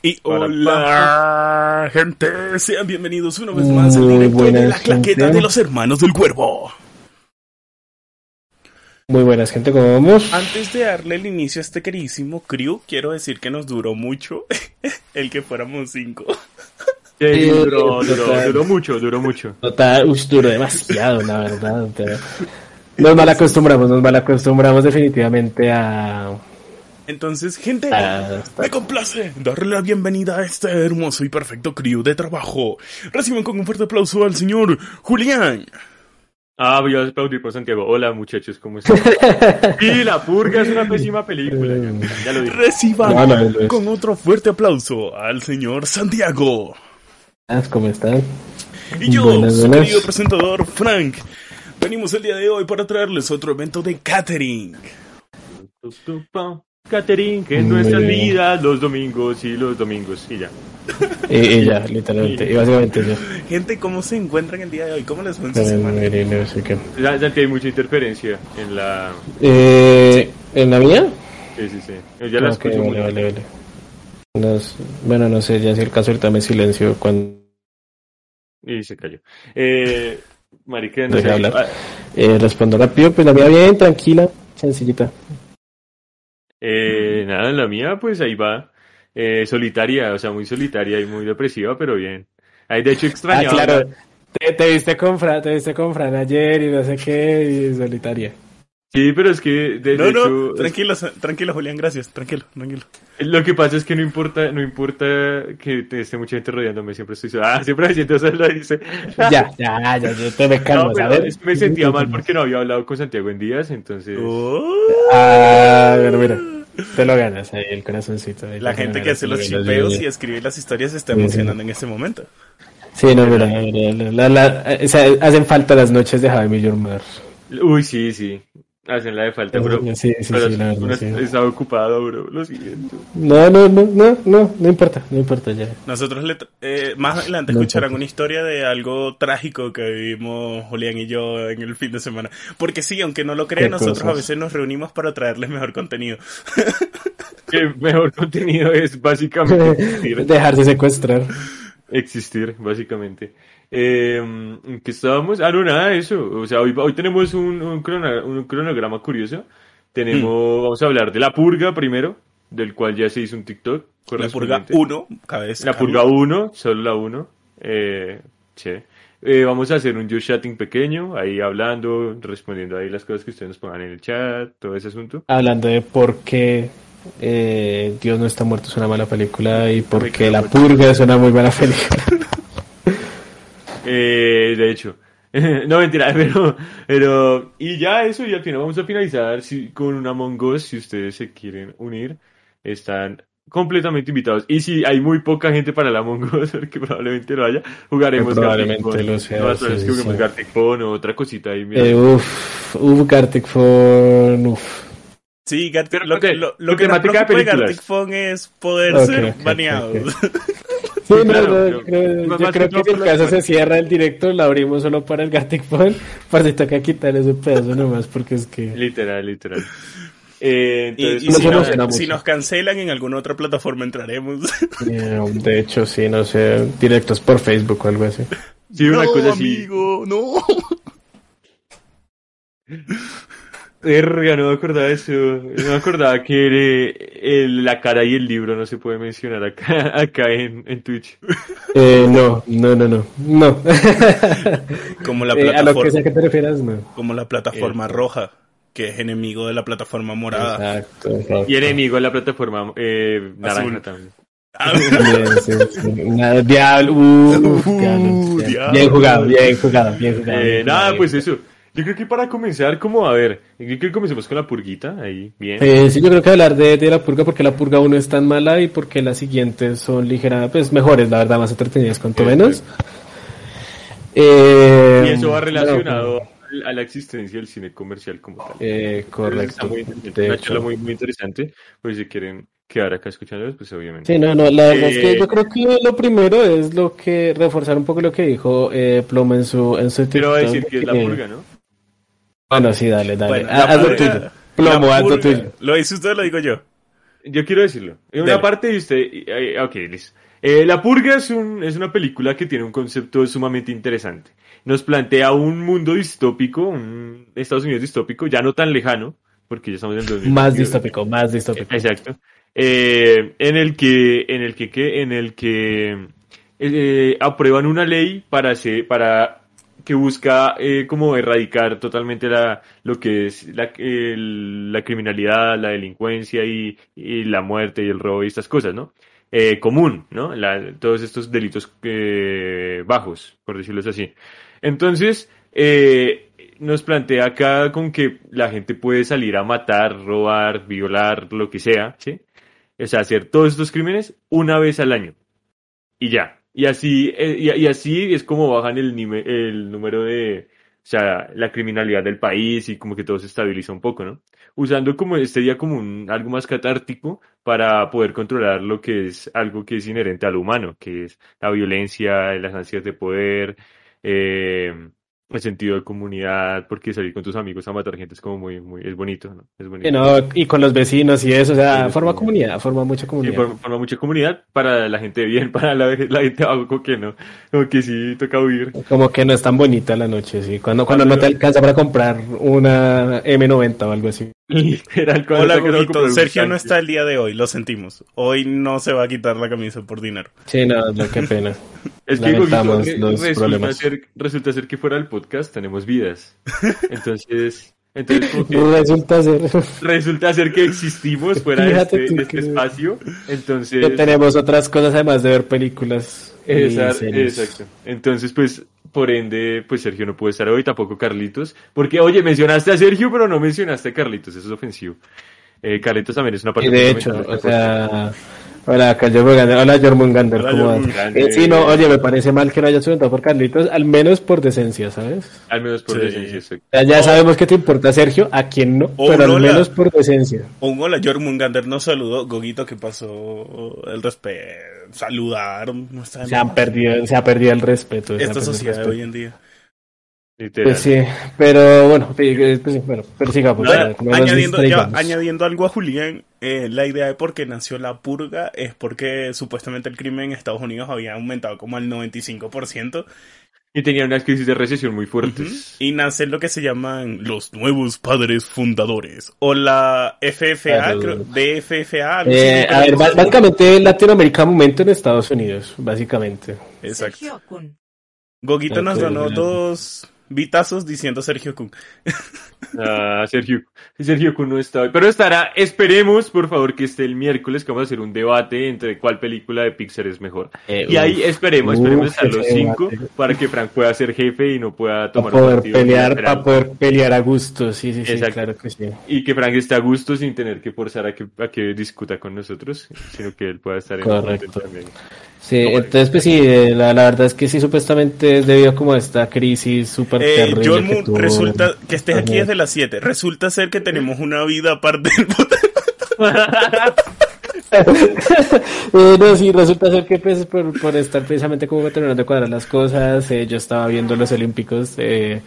Y hola, gente, sean bienvenidos una vez más al directo de la claqueta de los hermanos del cuervo. Muy buenas, gente, ¿cómo vamos? Antes de darle el inicio a este queridísimo crew, quiero decir que nos duró mucho el que fuéramos cinco. Sí, duró, duró, duró mucho, duró mucho. Total, uy, duró demasiado, la verdad. Nos mal acostumbramos, nos mal acostumbramos definitivamente a... Entonces, gente, Ah, me complace darle la bienvenida a este hermoso y perfecto crew de trabajo. Reciban con un fuerte aplauso al señor Julián. Ah, voy a aplaudir por Santiago. Hola, muchachos, ¿cómo están? Y La Purga es una pésima película. ya- Ya lo dije. Reciban No, no, no es. con otro fuerte aplauso al señor Santiago. ¿Cómo están? Y yo, Buenas, su buenas. querido presentador Frank, venimos el día de hoy para traerles otro evento de catering. Catering, que nuestras bien. vidas los domingos y los domingos y ya. Y, y ya, literalmente, y básicamente ya. Gente, ¿cómo se encuentran el día de hoy? ¿Cómo les fue en su Miren, semana? miren, no sé qué. Ya, ya que hay mucha interferencia en la... Eh, ¿En la mía? Sí, sí, sí. Ya la Ok, escucho vale, muy vale, vale. Nos- bueno, no sé, ya si el caso ahorita me silencio cuando Y se cayó. Eh, marica, no sé. hablar. Ah, eh, respondo rápido, pues la mía bien, tranquila, sencillita. Eh, nada, en la mía, pues ahí va. Eh, solitaria, o sea, muy solitaria y muy depresiva, pero bien. Ahí de hecho Ah, extrañaba. claro. Te, te viste con Fran, te viste con Fran ayer y no sé qué, y solitaria. Sí, pero es que de, No, de no, hecho, tranquilo, tranquilo, Julián, gracias. Tranquilo, tranquilo. lo que pasa es que no importa, no importa que te esté mucha gente rodeándome, siempre estoy solo. Ah, siempre me siento solo, dice. Ya, ya, ya, yo te me calmo, No, ¿sabes? es que me sentía mal porque no había hablado con Santiago en días, entonces. Oh. Ah, bueno, mira, te lo ganas ahí, el corazoncito. ahí La gente que hace los chipeos y escribe las historias se está Sí, sí. emocionando en este momento. Sí, no, mira, mira, la- la- la- o sea, hacen falta las noches de Javi Your. Uy, sí, sí. Hacen la de falta, bro. Sí, sí, pero sí, la verdad, sí. estaba ocupado, bro. Lo siento. No, no, no, no, no, no importa, no importa ya. Nosotros le tra- eh, más adelante No escucharán importa. una historia de algo trágico que vivimos Julián y yo en el fin de semana. Porque sí, aunque no lo crean, ¿Qué nosotros a cosas? veces nos reunimos para traerles mejor contenido. El mejor contenido es básicamente Dejarse secuestrar. Existir, básicamente. Eh, ¿en ¿Qué estábamos? Ah, no, nada, eso. O sea, hoy, hoy tenemos un, un, crono- un cronograma curioso. Tenemos, vamos a hablar de la purga primero, del cual ya se hizo un TikTok. La purga correspondiente. 1, cada vez. La purga 1, solo la 1. Eh, che. Eh, vamos a hacer un just chatting pequeño, ahí hablando, respondiendo ahí las cosas que ustedes nos pongan en el chat, todo ese asunto. Hablando de por qué eh, Dios no está muerto es una mala película y por Me qué quedo La muerto. Purga es una muy buena película. Eh, de hecho. no, mentira, pero, pero, y ya eso, y al final vamos a finalizar si- con un Among Us, si ustedes se quieren unir, están completamente invitados. Y si hay muy poca gente para el Among Us, porque probablemente lo haya, jugaremos Probablemente Gartic lo sea, No, sí, sí. Gartic Phone o otra cosita ahí. mira. eh, uf, uf, Gartic Phone, uf. Sí, Gart- Pero lo, que, lo, lo que nos preocupa de. Gartic Phone es poder ser ok, ok, baneados. Sí, no, claro, no, pero- creo- más- yo creo que si el por caso se cierra el directo, lo abrimos solo para el Gartic Phone, para si toca quitar ese pedazo nomás, porque es que... Literal, literal. Eh, Y, entonces, y Nos si, nos, si cancelan en alguna otra plataforma entraremos. de hecho, sí, no sé, directos por Facebook o algo así. sí, una no, cosa así. amigo, no. Verga, no me acordaba de eso. No me acordaba que eh, el- la cara y el libro no se puede mencionar acá, acá en, en Twitch. Eh, no, no, no, no, no. Como la Eh, a lo que plataforma, sea que te refieras, no. como la plataforma roja, que es enemigo de la plataforma morada. Exacto, exacto. Y enemigo en la plataforma eh, naranja Azul. también. Ah, Bien, sí, sí. Nada, diablo, uh, Uh, diablo, bien. diablo. Bien jugado, bien jugado, bien jugado. Eh, bien nada, pues eso. Yo creo que para comenzar, como a ver, yo creo que comencemos con la purguita, ahí, bien. Eh, sí, yo creo que hablar de, de la purga porque la purga 1 es tan mala y porque las siguientes son ligeras, pues mejores, la verdad, más entretenidas, cuanto menos. Eh, y eso va relacionado a la existencia del cine comercial como tal. Eh, Está correcto. muy, una charla muy, muy interesante. Pues si quieren quedar acá escuchándolos, pues obviamente. Sí, no, no, la verdad es que Eh, yo creo que lo primero es lo que, reforzar un poco lo que dijo eh, Plomo en su, en su Quiero decir que es la purga, ¿no? Bueno, sí, dale, dale. Bueno, la purga- tuyo. Plomo, la haz lo purga. tuyo. ¿Lo dice usted o lo digo yo? yo quiero decirlo. En una parte de usted, eh, ok, listo. Eh, La Purga es, un, es una película que tiene un concepto sumamente interesante. Nos plantea un mundo distópico, un Estados Unidos distópico, ya no tan lejano, porque ya estamos en el 2022. Más distópico, más distópico. Exacto. Eh, en el que, en el que, ¿qué? en el que eh, aprueban una ley para hacer, para que busca eh, como erradicar totalmente la, lo que es la, la criminalidad, la delincuencia y, y la muerte y el robo y estas cosas, ¿no? Eh, común, ¿no? Todos estos delitos eh, bajos, por decirlo así. Entonces, eh, nos plantea acá con que la gente puede salir a matar, robar, violar, lo que sea, ¿sí? O sea, hacer todos estos crímenes una vez al año. Y ya. Y así, eh, y, y así es como bajan el, el número de, o sea, la criminalidad del país y como que todo se estabiliza un poco, ¿no? Usando como este día como un, algo más catártico para poder controlar lo que es algo que es inherente al humano, que es la violencia, las ansias de poder, eh, el sentido de comunidad, porque salir con tus amigos a matar gente es como muy, muy, es bonito, ¿no? Es bonito. Y, no, y con los vecinos y eso, o sea, Sí, forma sí. comunidad, forma mucha Sí, comunidad. forma, forma mucha comunidad para la gente bien, para la, la gente abajo como que no, como que sí toca huir. Como que no es tan bonita la noche, sí. Cuando, cuando no te alcanza para comprar una M90 o algo así. Hola, un Sergio no está el día de hoy, lo sentimos. Hoy no se va a quitar la camisa por dinero. Sí, no, no, qué pena. Es que los resulta problemas. ser, resulta ser que fuera del podcast tenemos vidas. Entonces, entonces Resulta ser resulta ser que existimos fuera de este, este que- espacio. Entonces, que tenemos otras cosas además de ver películas. Exacto. Entonces, pues, por ende, pues Sergio no puede estar hoy, tampoco Carlitos. Porque, oye, mencionaste a Sergio, pero no mencionaste a Carlitos, eso es ofensivo. Eh, Carlitos también es una parte Y de hecho, o sea, hola, Jormungander, hola Jormungander, Hola, ¿cómo vas? Jormungander. Eh, sí, no, oye, me parece mal que no hayas preguntado por Carlitos, al menos por decencia, ¿sabes? Al menos por Sí. decencia. O sea, ya sabemos que te importa Sergio, a quien no, Oh, pero al Lola. menos por decencia. Un hola, Jormungander nos saludó. Gogito, ¿qué pasó? El respeto. Saludar. No Se han perdido, se ha perdido el respeto. Esta sociedad de respeto. hoy en día. Literal. Pues sí, pero bueno, eh, pues sí, bueno, pero sigamos. Ahora, no nos añadiendo, ya, distraigamos. añadiendo algo a Julián, eh, la idea de por qué nació la purga es porque supuestamente el crimen en Estados Unidos había aumentado como al 95%. Y tenía unas crisis de recesión muy fuertes. Y nace lo que se llaman los nuevos padres fundadores. O la FFA, creo, así, Eh, a ver, básicamente Latinoamérica momento en Estados Unidos, básicamente. Exacto. Gogito nos donó dos vitazos diciendo Sergio Kun. Ah, Sergio, Sergio Kun no está hoy. Pero estará, esperemos, por favor, que esté el miércoles, que vamos a hacer un debate entre cuál película de Pixar es mejor. Eh, Y ahí esperemos, esperemos uf, estar los cinco debate. para que Frank pueda ser jefe y no pueda Para tomar poder partido pelear, para poder pelear a gusto, sí, sí, sí, Exacto. claro que sí. Y que Frank esté a gusto sin tener que forzar a que, a que discuta con nosotros, sino que él pueda estar en Correcto. también. Sí, entonces pues sí, la, la verdad es que sí, supuestamente es debido como a esta crisis súper Eh, John que Moon, resulta que estés aquí desde las 7. Resulta ser que tenemos una vida aparte del. Eh, no, sí, resulta ser que pues por, por estar precisamente como terminando de cuadrar las cosas, eh, yo estaba viendo los Olímpicos, eh,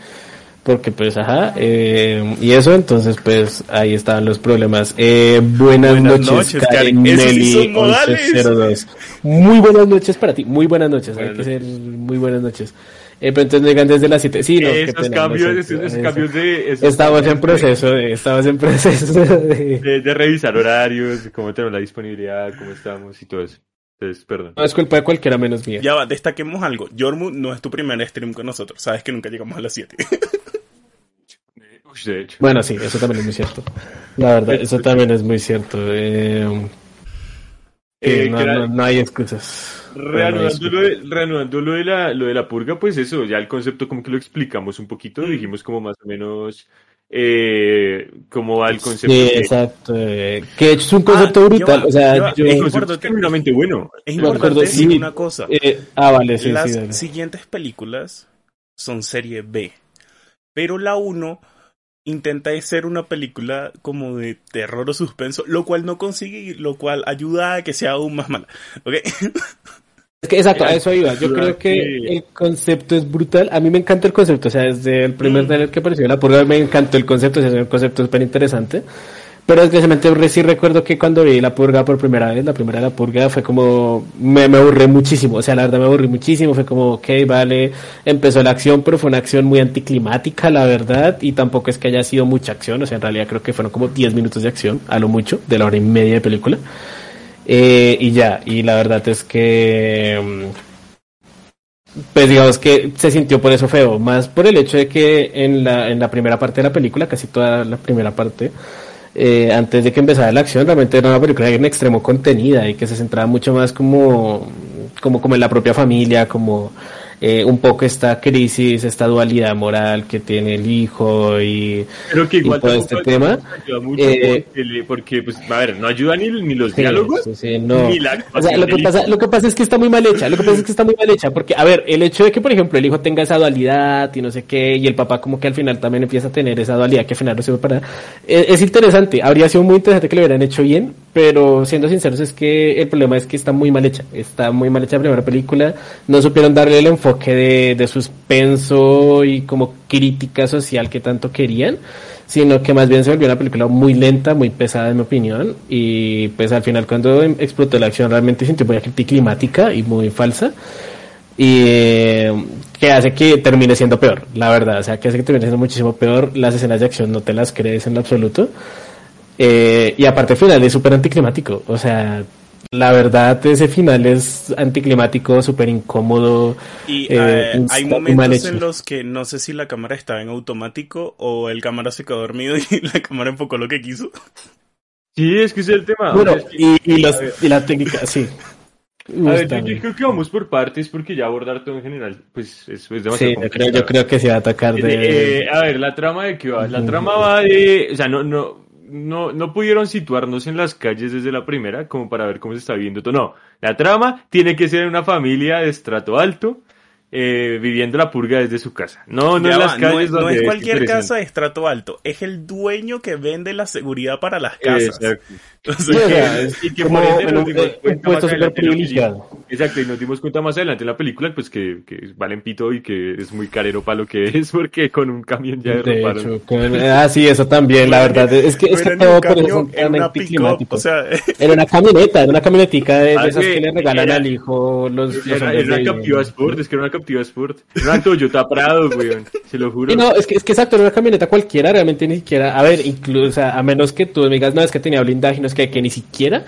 porque pues ajá, eh, y eso, entonces pues ahí estaban los problemas. Eh, buenas, Buenas noches, noches, Karen Karen. Nelly son modales. 1102. Muy buenas noches para ti, muy buenas noches, hay que ser muy buenas noches. Eh, pero entonces me digan desde las 7, sí, no, esos pena, cambios, lo esos, siento, esos eso. cambios de... esos Estamos en cambios proceso, de- estamos en proceso de... De, de revisar horarios, de cómo tenemos la disponibilidad, cómo estamos y todo eso. Entonces, perdón. No es culpa de cualquiera menos mía. Ya va, destaquemos algo. Jormu no es tu primer stream con nosotros. Sabes que nunca llegamos a las 7. Uy, de hecho. Bueno, sí, eso también es muy cierto. La verdad, eso también es muy cierto. Eh, Eh, no, no- no hay excusas. Reanudando, lo de, reanudando lo, de la, lo de la purga, pues eso, ya el concepto como que lo explicamos un poquito, dijimos como más o menos eh, cómo va el concepto. Sí, que- exacto. eh, que es un concepto Ah, brutal. va, o sea, yo. el Es concepto es bueno. Es importante acuerdo, decir sí. una cosa. eh, ah, vale, sí, las sí. siguientes películas son serie B. Pero la 1 intenta ser una película como de terror o suspenso, lo cual no consigue y lo cual ayuda a que sea aún más mala. ¿Ok? Es que exacto, a eso iba. Yo creo que el concepto es brutal. A mí me encanta el concepto. O sea, desde el primer Mm. trailer que apareció la purga me encantó el concepto. O sea, es un concepto súper interesante. Pero especialmente sí recuerdo que cuando vi La Purga por primera vez, la primera La Purga fue como, me, me aburrí muchísimo, o sea, la verdad me aburrí muchísimo, fue como, ok, vale, empezó la acción, pero fue una acción muy anticlimática, la verdad, y tampoco es que haya sido mucha acción, o sea, en realidad creo que fueron como 10 minutos de acción, a lo mucho, de la hora y media de película. Eh, y ya, y la verdad es que, mm, pues digamos que se sintió por eso feo, más por el hecho de que en la, en la primera parte de la película, casi toda la primera parte, eh, antes de que empezara la acción, realmente era una película en extremo contenida y que se centraba mucho más como, como, como en la propia familia, como eh, un poco esta crisis, esta dualidad moral que tiene el hijo y, Pero que igual y todo este tema. ayuda mucho Eh, porque, pues, a ver, no ayuda ni, ni los Sí, diálogos, sí, sí, no. ni la O sea, lo que pasa, lo que pasa es que está muy mal hecha, lo que pasa es que está muy mal hecha, porque, a ver, el hecho de que, por ejemplo, el hijo tenga esa dualidad y no sé qué, y el papá como que al final también empieza a tener esa dualidad que al final no sirve para nada, es, es interesante, habría sido muy interesante que lo hubieran hecho bien, pero siendo sinceros es que el problema es que está muy mal hecha, está muy mal hecha la primera película, no supieron darle el enfoque de, de suspenso y como crítica social que tanto querían, sino que más bien se volvió una película muy lenta, muy pesada en mi opinión, y pues al final cuando em- explotó la acción realmente sintió muy anticlimática y muy falsa, y eh, que hace que termine siendo peor, la verdad, o sea, que hace que termine siendo muchísimo peor, las escenas de acción no te las crees en lo absoluto, eh, y aparte final es súper anticlimático, o sea, la verdad ese final es anticlimático, súper incómodo, Y eh, eh, hay momentos en los que no sé si la cámara estaba en automático o el cámara se quedó dormido y la cámara enfocó lo que quiso. Sí, es que ese es el tema. Bueno, o sea, es que- y, y, los- y la técnica, sí. A ver, yo, creo que vamos por partes porque ya abordar todo en general, pues es, es demasiado Sí, yo creo, yo creo que se va a atacar de... Eh, a ver, la trama de qué va. La trama va de, o sea, no, no, no, no pudieron situarnos en las calles desde la primera como para ver cómo se está viviendo todo. No, la trama tiene que ser una familia de estrato alto eh, viviendo la purga desde su casa. No, no Ya en va, las no calles es, no donde es es cualquier casa de estrato alto, es el dueño que vende la seguridad para las casas. Exacto. O sea, o sea. Exacto, y nos dimos cuenta más adelante en la película pues que, que valen pito y que es muy carero para lo que es porque con un camión ya De hecho, con- ah, sí, eso también, la verdad. Es que, es que todo un por eso una anticlimáticos. o sea, Era una camioneta, era una camionetica de, de Ah, esas que le regalan era- al hijo los, Era, era una captiva Sport, es que era una captiva Sport. Era una Toyota Prado, weón. Se lo juro. No, es que, es que exacto, era una camioneta cualquiera, realmente ni siquiera, a ver, incluso, a menos que tú me digas, no, es que tenía blindaje, no es que, que ni siquiera,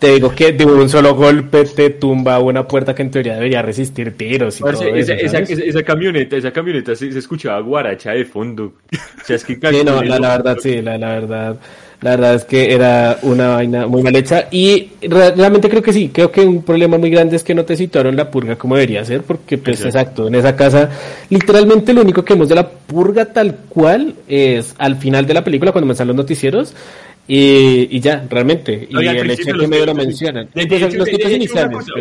te digo que de un solo golpe te tumba una puerta que en teoría debería resistir tiros y Parce, todo esa, eso, esa, ¿sabes? esa- esa camioneta, esa camioneta se, se escuchaba guaracha de fondo. O sea, es que Sí, no, la, la verdad, sí, la, la verdad. La verdad es que era una vaina muy mal hecha y re- realmente creo que sí, creo que un problema muy grande es que no te situaron la purga como debería ser, porque pues Exacto. exacto, en esa casa literalmente lo único que vemos de la purga tal cual es al final de la película cuando comienzan los noticieros y, y ya, realmente, y el hecho de que medio lo mencionan. De, de de- de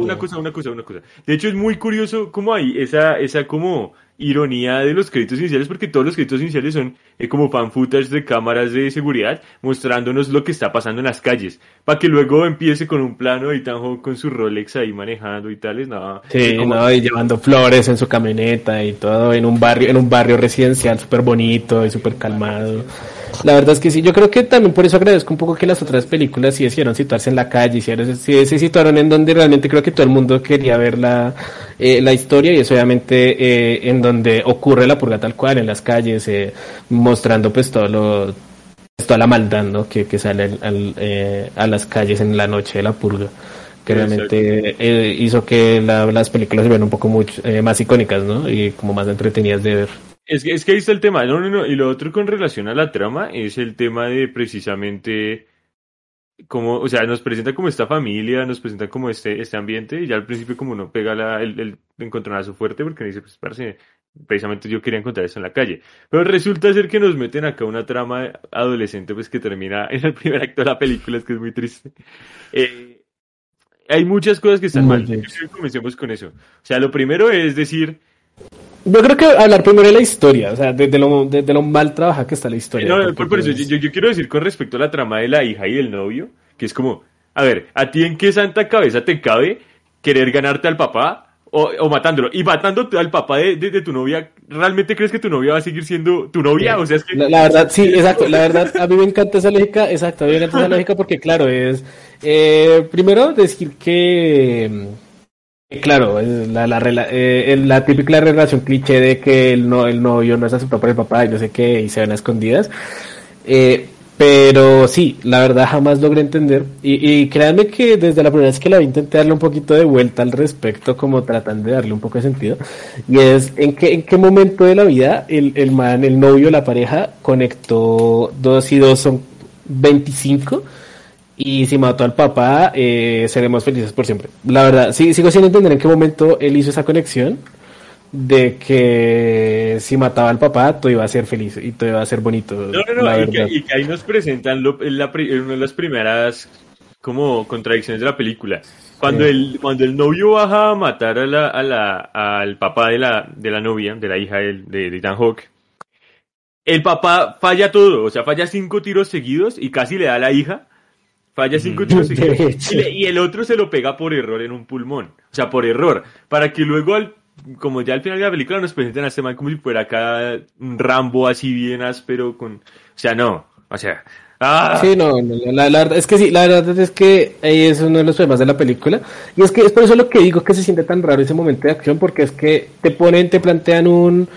una, cosa, una cosa, una cosa. De hecho, es muy curioso cómo hay esa, esa como ironía de los créditos iniciales, porque todos los créditos iniciales son eh, como fan footage de cámaras de seguridad mostrándonos lo que está pasando en las calles, para que luego empiece con un plano y Tanjo con su Rolex ahí manejando y tales, no. Sí, como- no, y llevando flores en su camioneta y todo en un barrio, en un barrio residencial súper bonito y súper calmado. La verdad es que sí, yo creo que también por eso agradezco un poco que las otras películas sí decidieron situarse en la calle, hicieron- sí se situaron en donde realmente creo que todo el mundo quería ver la, eh, la historia y es obviamente eh, en donde ocurre la purga tal cual, en las calles, eh, mostrando pues todo lo, toda la maldad ¿no? que, que sale al- al, eh, a las calles en la noche de la purga que realmente eh, hizo que la- las películas se vieran un poco mucho, eh, más icónicas, ¿no? Y como más entretenidas de ver. Es que, es que ahí está el tema, no, no, no, y lo otro con relación a la trama es el tema de precisamente como, o sea, nos presenta como esta familia, nos presenta como este, este ambiente, y ya al principio como no pega la, el, el encontronazo fuerte, porque dice, pues parce, precisamente yo quería encontrar eso en la calle. Pero resulta ser que nos meten acá una trama adolescente, pues que termina en el primer acto de la película, es que es muy triste. Eh, hay muchas cosas que están mal. Yo triste. creo que comencemos con eso. O sea, lo primero es decir, Yo creo que hablar primero de la historia, o sea, de, de lo, de, de lo mal trabajada que está la historia. No, por, por eso, pues, yo, yo quiero decir con respecto a la trama de la hija y del novio, que es como, a ver, ¿a ti en qué santa cabeza te cabe querer ganarte al papá o, o matándolo? Y matando al papá de, de- tu novia, realmente crees que tu novia va a seguir siendo tu novia? O sea, es que... La, la verdad, sí, exacto. La verdad, a mí me encanta esa lógica, exacto, a mí me encanta esa lógica porque, claro, es, eh, primero decir que, claro, es la, la, eh, la típica relación cliché de que el, no, el novio no es aceptado por el papá y no sé qué, y se ven a escondidas. Eh, pero sí, la verdad jamás logré entender. Y, créanme que desde la primera vez que la vi intenté darle un poquito de vuelta al respecto, como tratando de darle un poco de sentido. Y es en qué, en qué momento de la vida el, el man, el novio, la pareja, conectó dos y dos son 25. Y si mató al papá, eh, seremos felices por siempre. La verdad, sí, sigo sin entender en qué momento él hizo esa conexión de que si mataba al papá, todo iba a ser feliz y todo iba a ser bonito. No, no, no, y que, y que ahí nos presentan lo- la una de las primeras como contradicciones de la película. Cuando Sí. el, cuando el novio baja a matar a la, a la, al papá de la, de la novia, de la hija del- de, de Ethan Hawke, el papá falla todo, o sea, falla cinco tiros seguidos y casi le da a la hija. Falla cinco tiros seguidos. hecho. Y, le- y el otro se lo pega por error en un pulmón. O sea, por error. Para que luego, al, como ya al final de la película, nos presenten a este man como si fuera acá un Rambo así bien áspero. Con... O sea, no. O sea. ¡ah! Sí, no, no, la, la verdad es que sí, la verdad es que ahí es uno de los problemas de la película. Y es que es por eso lo que digo que se siente tan raro ese momento de acción, porque es que te ponen, te plantean un,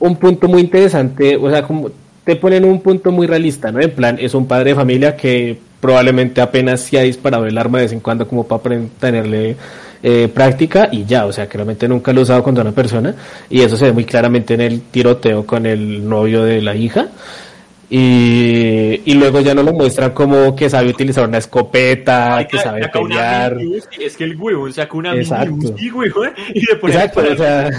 un punto muy interesante, o sea, como te ponen un punto muy realista, ¿no? En plan, es un padre de familia que probablemente apenas se ha disparado el arma de vez en cuando como para tenerle eh, práctica y ya, o sea, que realmente nunca lo ha usado contra una persona y eso se ve muy claramente en el tiroteo con el novio de la hija. Y, y luego ya no lo muestran como que sabe utilizar una escopeta, Ay, que sabe pelear. mini Es que el huevón saca una Exacto. mini Uzi, huevón, y le pone Exacto, o sea,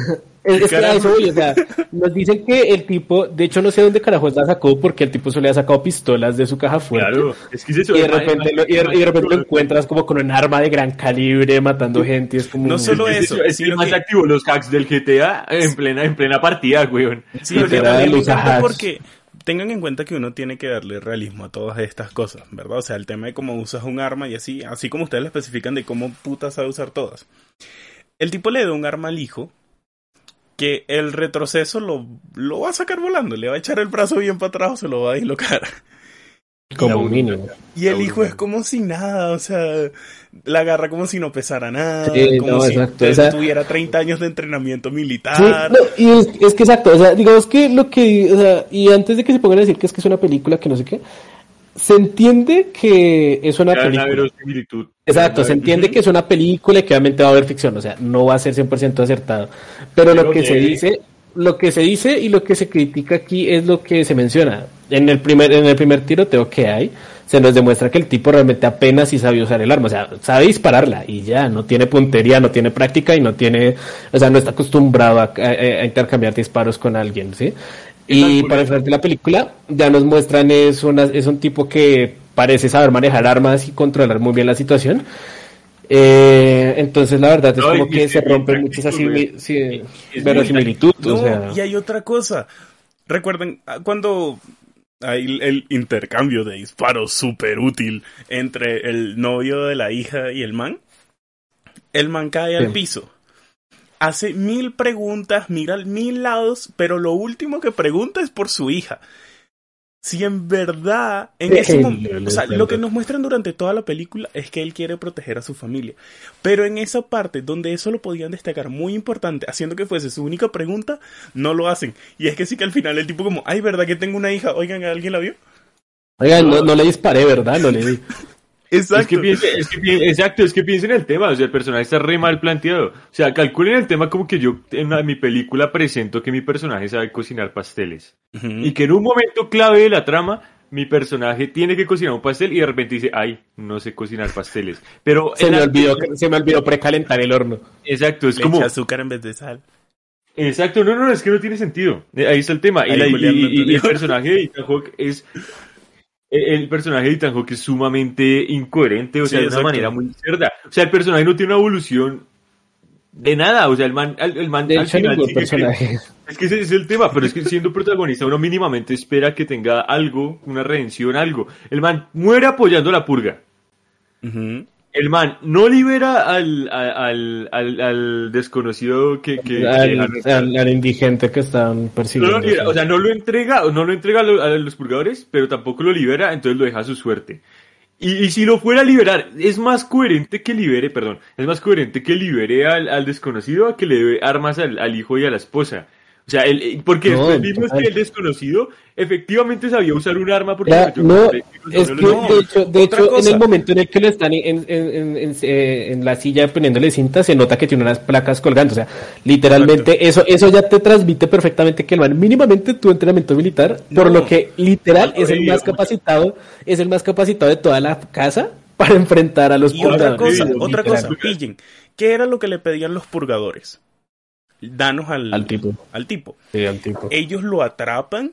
es, es que a eso voy, o sea, nos dicen que el tipo, de hecho no sé dónde carajos la sacó porque el tipo solo le ha sacado pistolas de su caja fuerte. Claro, es que es eso. Y de repente, lo, y de, y de repente lo encuentras como con un arma de gran calibre matando gente y es como... No solo eso, es que sino el más que- activo los hacks del GTA en plena, en plena partida, weón. Sí, porque tengan en cuenta que uno tiene que darle realismo a todas estas cosas, ¿verdad? O sea, el tema de cómo usas un arma y así, así como ustedes le especifican de cómo puta sabe usar todas. El tipo le da un arma al hijo que el retroceso lo, lo va a sacar volando, le va a echar el brazo bien para atrás o se lo va a dislocar. como mínimo. Y el hijo es como si nada, o sea, la agarra como si no pesara nada, Sí, como no, si exacto, o sea- tuviera 30 años de entrenamiento Sí, militar. no, y es, es que exacto, o sea, digamos que lo que, o sea, y antes de que se pongan a decir que es que es una película, que no sé qué, se entiende que es una Ya, película. Exacto, se entiende que es una película y que obviamente va a haber ficción, o sea, no va a ser 100% acertado. Pero lo que se dice, lo que se dice y lo que se critica aquí es lo que se menciona. En el primer en el primer tiroteo que hay, se nos demuestra que el tipo realmente apenas sí sabe usar el arma, o sea, sabe dispararla y ya, no tiene puntería, no tiene práctica y no tiene, o sea, no está acostumbrado a, a- a intercambiar disparos con alguien, ¿sí? Y para el final de la película ya nos muestran es una, es un tipo que parece saber manejar armas y controlar muy bien la situación. Eh, entonces la verdad es No, como que se rompen muchas sí, o sea, y hay otra cosa. Recuerden, ah, cuando hay el- intercambio de disparos súper útil entre el novio de la hija y el man, el man cae al piso. Hace mil preguntas, mira mil lados, pero lo último que pregunta es por su hija. Si en verdad, en ese momento, o les sea, lo que nos muestran durante toda la película es que él quiere proteger a su familia. Pero en esa parte donde eso lo podían destacar muy importante, haciendo que fuese su única pregunta, no lo hacen. Y es que sí que al final el tipo como, ay, ¿verdad que tengo una hija? Oigan, ¿alguien la vio? oigan, no, no le disparé, ¿verdad? No le di. Exacto. Es que piense, es que pi- exacto, es que piensen en el tema, o sea, el personaje está re mal planteado. O sea, calculen el tema como que yo en la- mi película presento que mi personaje sabe cocinar pasteles. Y que en un momento clave de la trama, mi personaje tiene que cocinar un pastel y de repente dice, ay, no sé cocinar pasteles. Pero Se me la- olvidó, se me olvidó precalentar el horno. Exacto, es Le como... echa azúcar en vez de sal. Exacto, no, no, es que no tiene sentido. Eh, Ahí está el tema. Y, la- y- y- y el personaje de Ethan Hawke es. El personaje de Ethan Hawke es sumamente incoherente, o sea, de una manera muy cerda. O sea, el personaje no tiene una evolución de nada. O sea, el man, el, el man De al final personaje. Es que ese es el tema, pero es que siendo protagonista uno mínimamente espera que tenga algo, una redención, algo. El man muere apoyando la purga. Ujú. El man no libera al, al, al, al desconocido que, que, al, indigente que están no persiguiendo. lo libera, o sea, no lo entrega, no lo entrega a los purgadores, pero tampoco lo libera, entonces lo deja a su suerte. Y, y si lo fuera a liberar, es más coherente que libere, perdón, es más coherente que libere al, al desconocido a que le dé armas al, al hijo y a la esposa. O sea, el, porque No, después que el desconocido efectivamente sabía usar un arma porque metió no, es no que lo- de hecho, de otra hecho en cosa. el momento en el que lo están en, en, en, en- eh, en la silla poniéndole cinta, se nota que tiene unas placas colgando. O sea, literalmente eso eso ya te transmite perfectamente que el man mínimamente tu entrenamiento militar, por No. lo que literal No, es el más mucho. capacitado, es el más capacitado de toda la casa para enfrentar a los Y otra purgadores, cosa, literal. otra cosa, pillen. ¿Qué era lo que le pedían los purgadores? Danos al, Al tipo. al tipo. Sí, al tipo. Ellos lo atrapan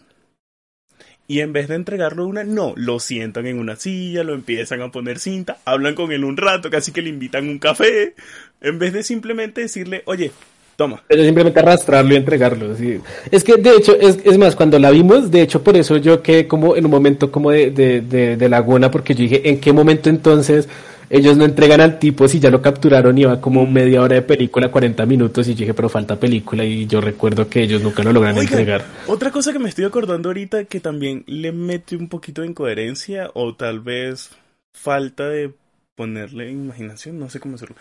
y en vez de entregarlo una, no, lo sientan en una silla, lo empiezan a poner cinta, hablan con él un rato, casi que le invitan un café, en vez de simplemente decirle, oye, toma. Pero simplemente arrastrarlo y entregarlo. sí. Es que de hecho, es, es más, cuando la vimos, de hecho por eso yo quedé como en un momento como de, de, de, de laguna, porque yo dije, ¿en qué momento entonces ellos no entregan al tipo si ya lo capturaron y va como media hora de película, 40 minutos? Y yo dije, pero falta película y yo recuerdo que ellos nunca lo logran entregar. otra cosa que me estoy acordando ahorita que también le mete un poquito de incoherencia o tal vez falta de ponerle imaginación, no sé cómo hacerlo.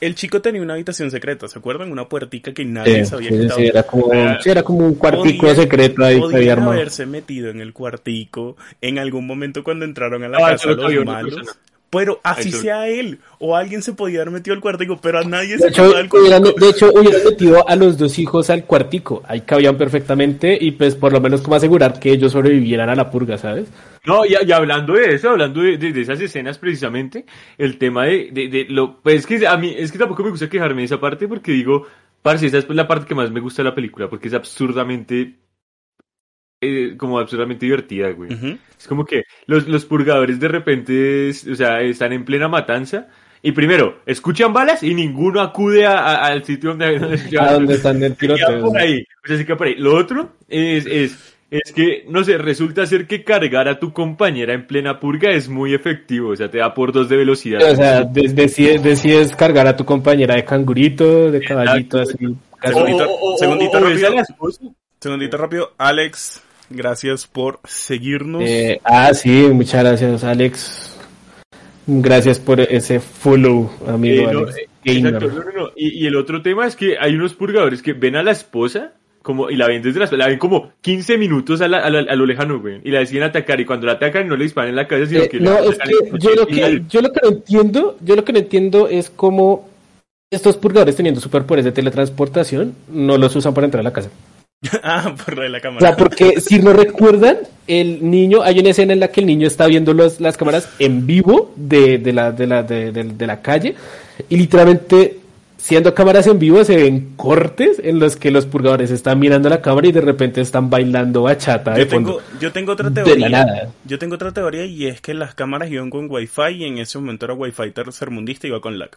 El chico tenía una habitación secreta, ¿se acuerdan? Una puertica que nadie Sí, se había sí, era como, sí, era como un cuartico Podían- secreto ahí que había Podían armado. haberse metido en el cuartico en algún momento cuando entraron a la No, casa los malos. persona. Pero así sea él, o alguien se podía haber metido al cuartico, pero a nadie De se hecho, hubieran, cuartico. de hecho, hubieran metido a los dos hijos al cuartico. Ahí cabían perfectamente y pues por lo menos como asegurar que ellos sobrevivieran a la purga, ¿sabes? No, y, y hablando de eso, hablando de, de- de esas escenas precisamente, el tema de, de, de lo, pues es que a mí, es que tampoco me gusta quejarme de esa parte porque digo, parce, esa es la parte que más me gusta de la película porque es absurdamente, eh, como absurdamente divertida, güey. Es como que los, los purgadores de repente, es- o sea, están en plena matanza y primero, escuchan balas y ninguno acude a- a- al sitio donde, donde se A donde están el tiroteo. por ahí. O sea, se queda por ahí. Lo otro es, es, es que, no sé, resulta ser que cargar a tu compañera en plena purga es muy efectivo. O sea, te da por dos de velocidad. O sea, des- decides, decides cargar a tu compañera de cangurito, de caballito, así. casi. Segundito- segundito rápido. Segundito rápido, Alex, gracias por seguirnos. Eh, ah, sí, muchas gracias, Alex. Gracias por ese follow, amigo Eh, no, Alex. eh, exacto, no, no, no. Y, y el otro tema es que hay unos purgadores que ven a la esposa como, y la ven desde la la ven como 15 minutos a, la- a, la- a lo lejano, güey. Y la deciden atacar. Y cuando la atacan, no le disparan en la cabeza, sino Eh, que no, es que yo lo que, yo lo que no entiendo, yo lo que no entiendo es cómo estos purgadores teniendo superpoderes de teletransportación no los usan para entrar a la casa. ah, por lo de la O sea, cámara. porque si no recuerdan, el niño, hay una escena en la que el niño está viendo los, las cámaras en vivo de, de la, de, la, de, la calle y literalmente, siendo cámaras en vivo, se ven cortes en los que los purgadores están mirando la cámara y de repente están bailando bachata de Yo tengo, yo tengo otra De teoría. la nada. Yo tengo otra teoría y es que las cámaras iban con Wi-Fi y en ese momento era Wi-Fi tercermundista y iba con lag.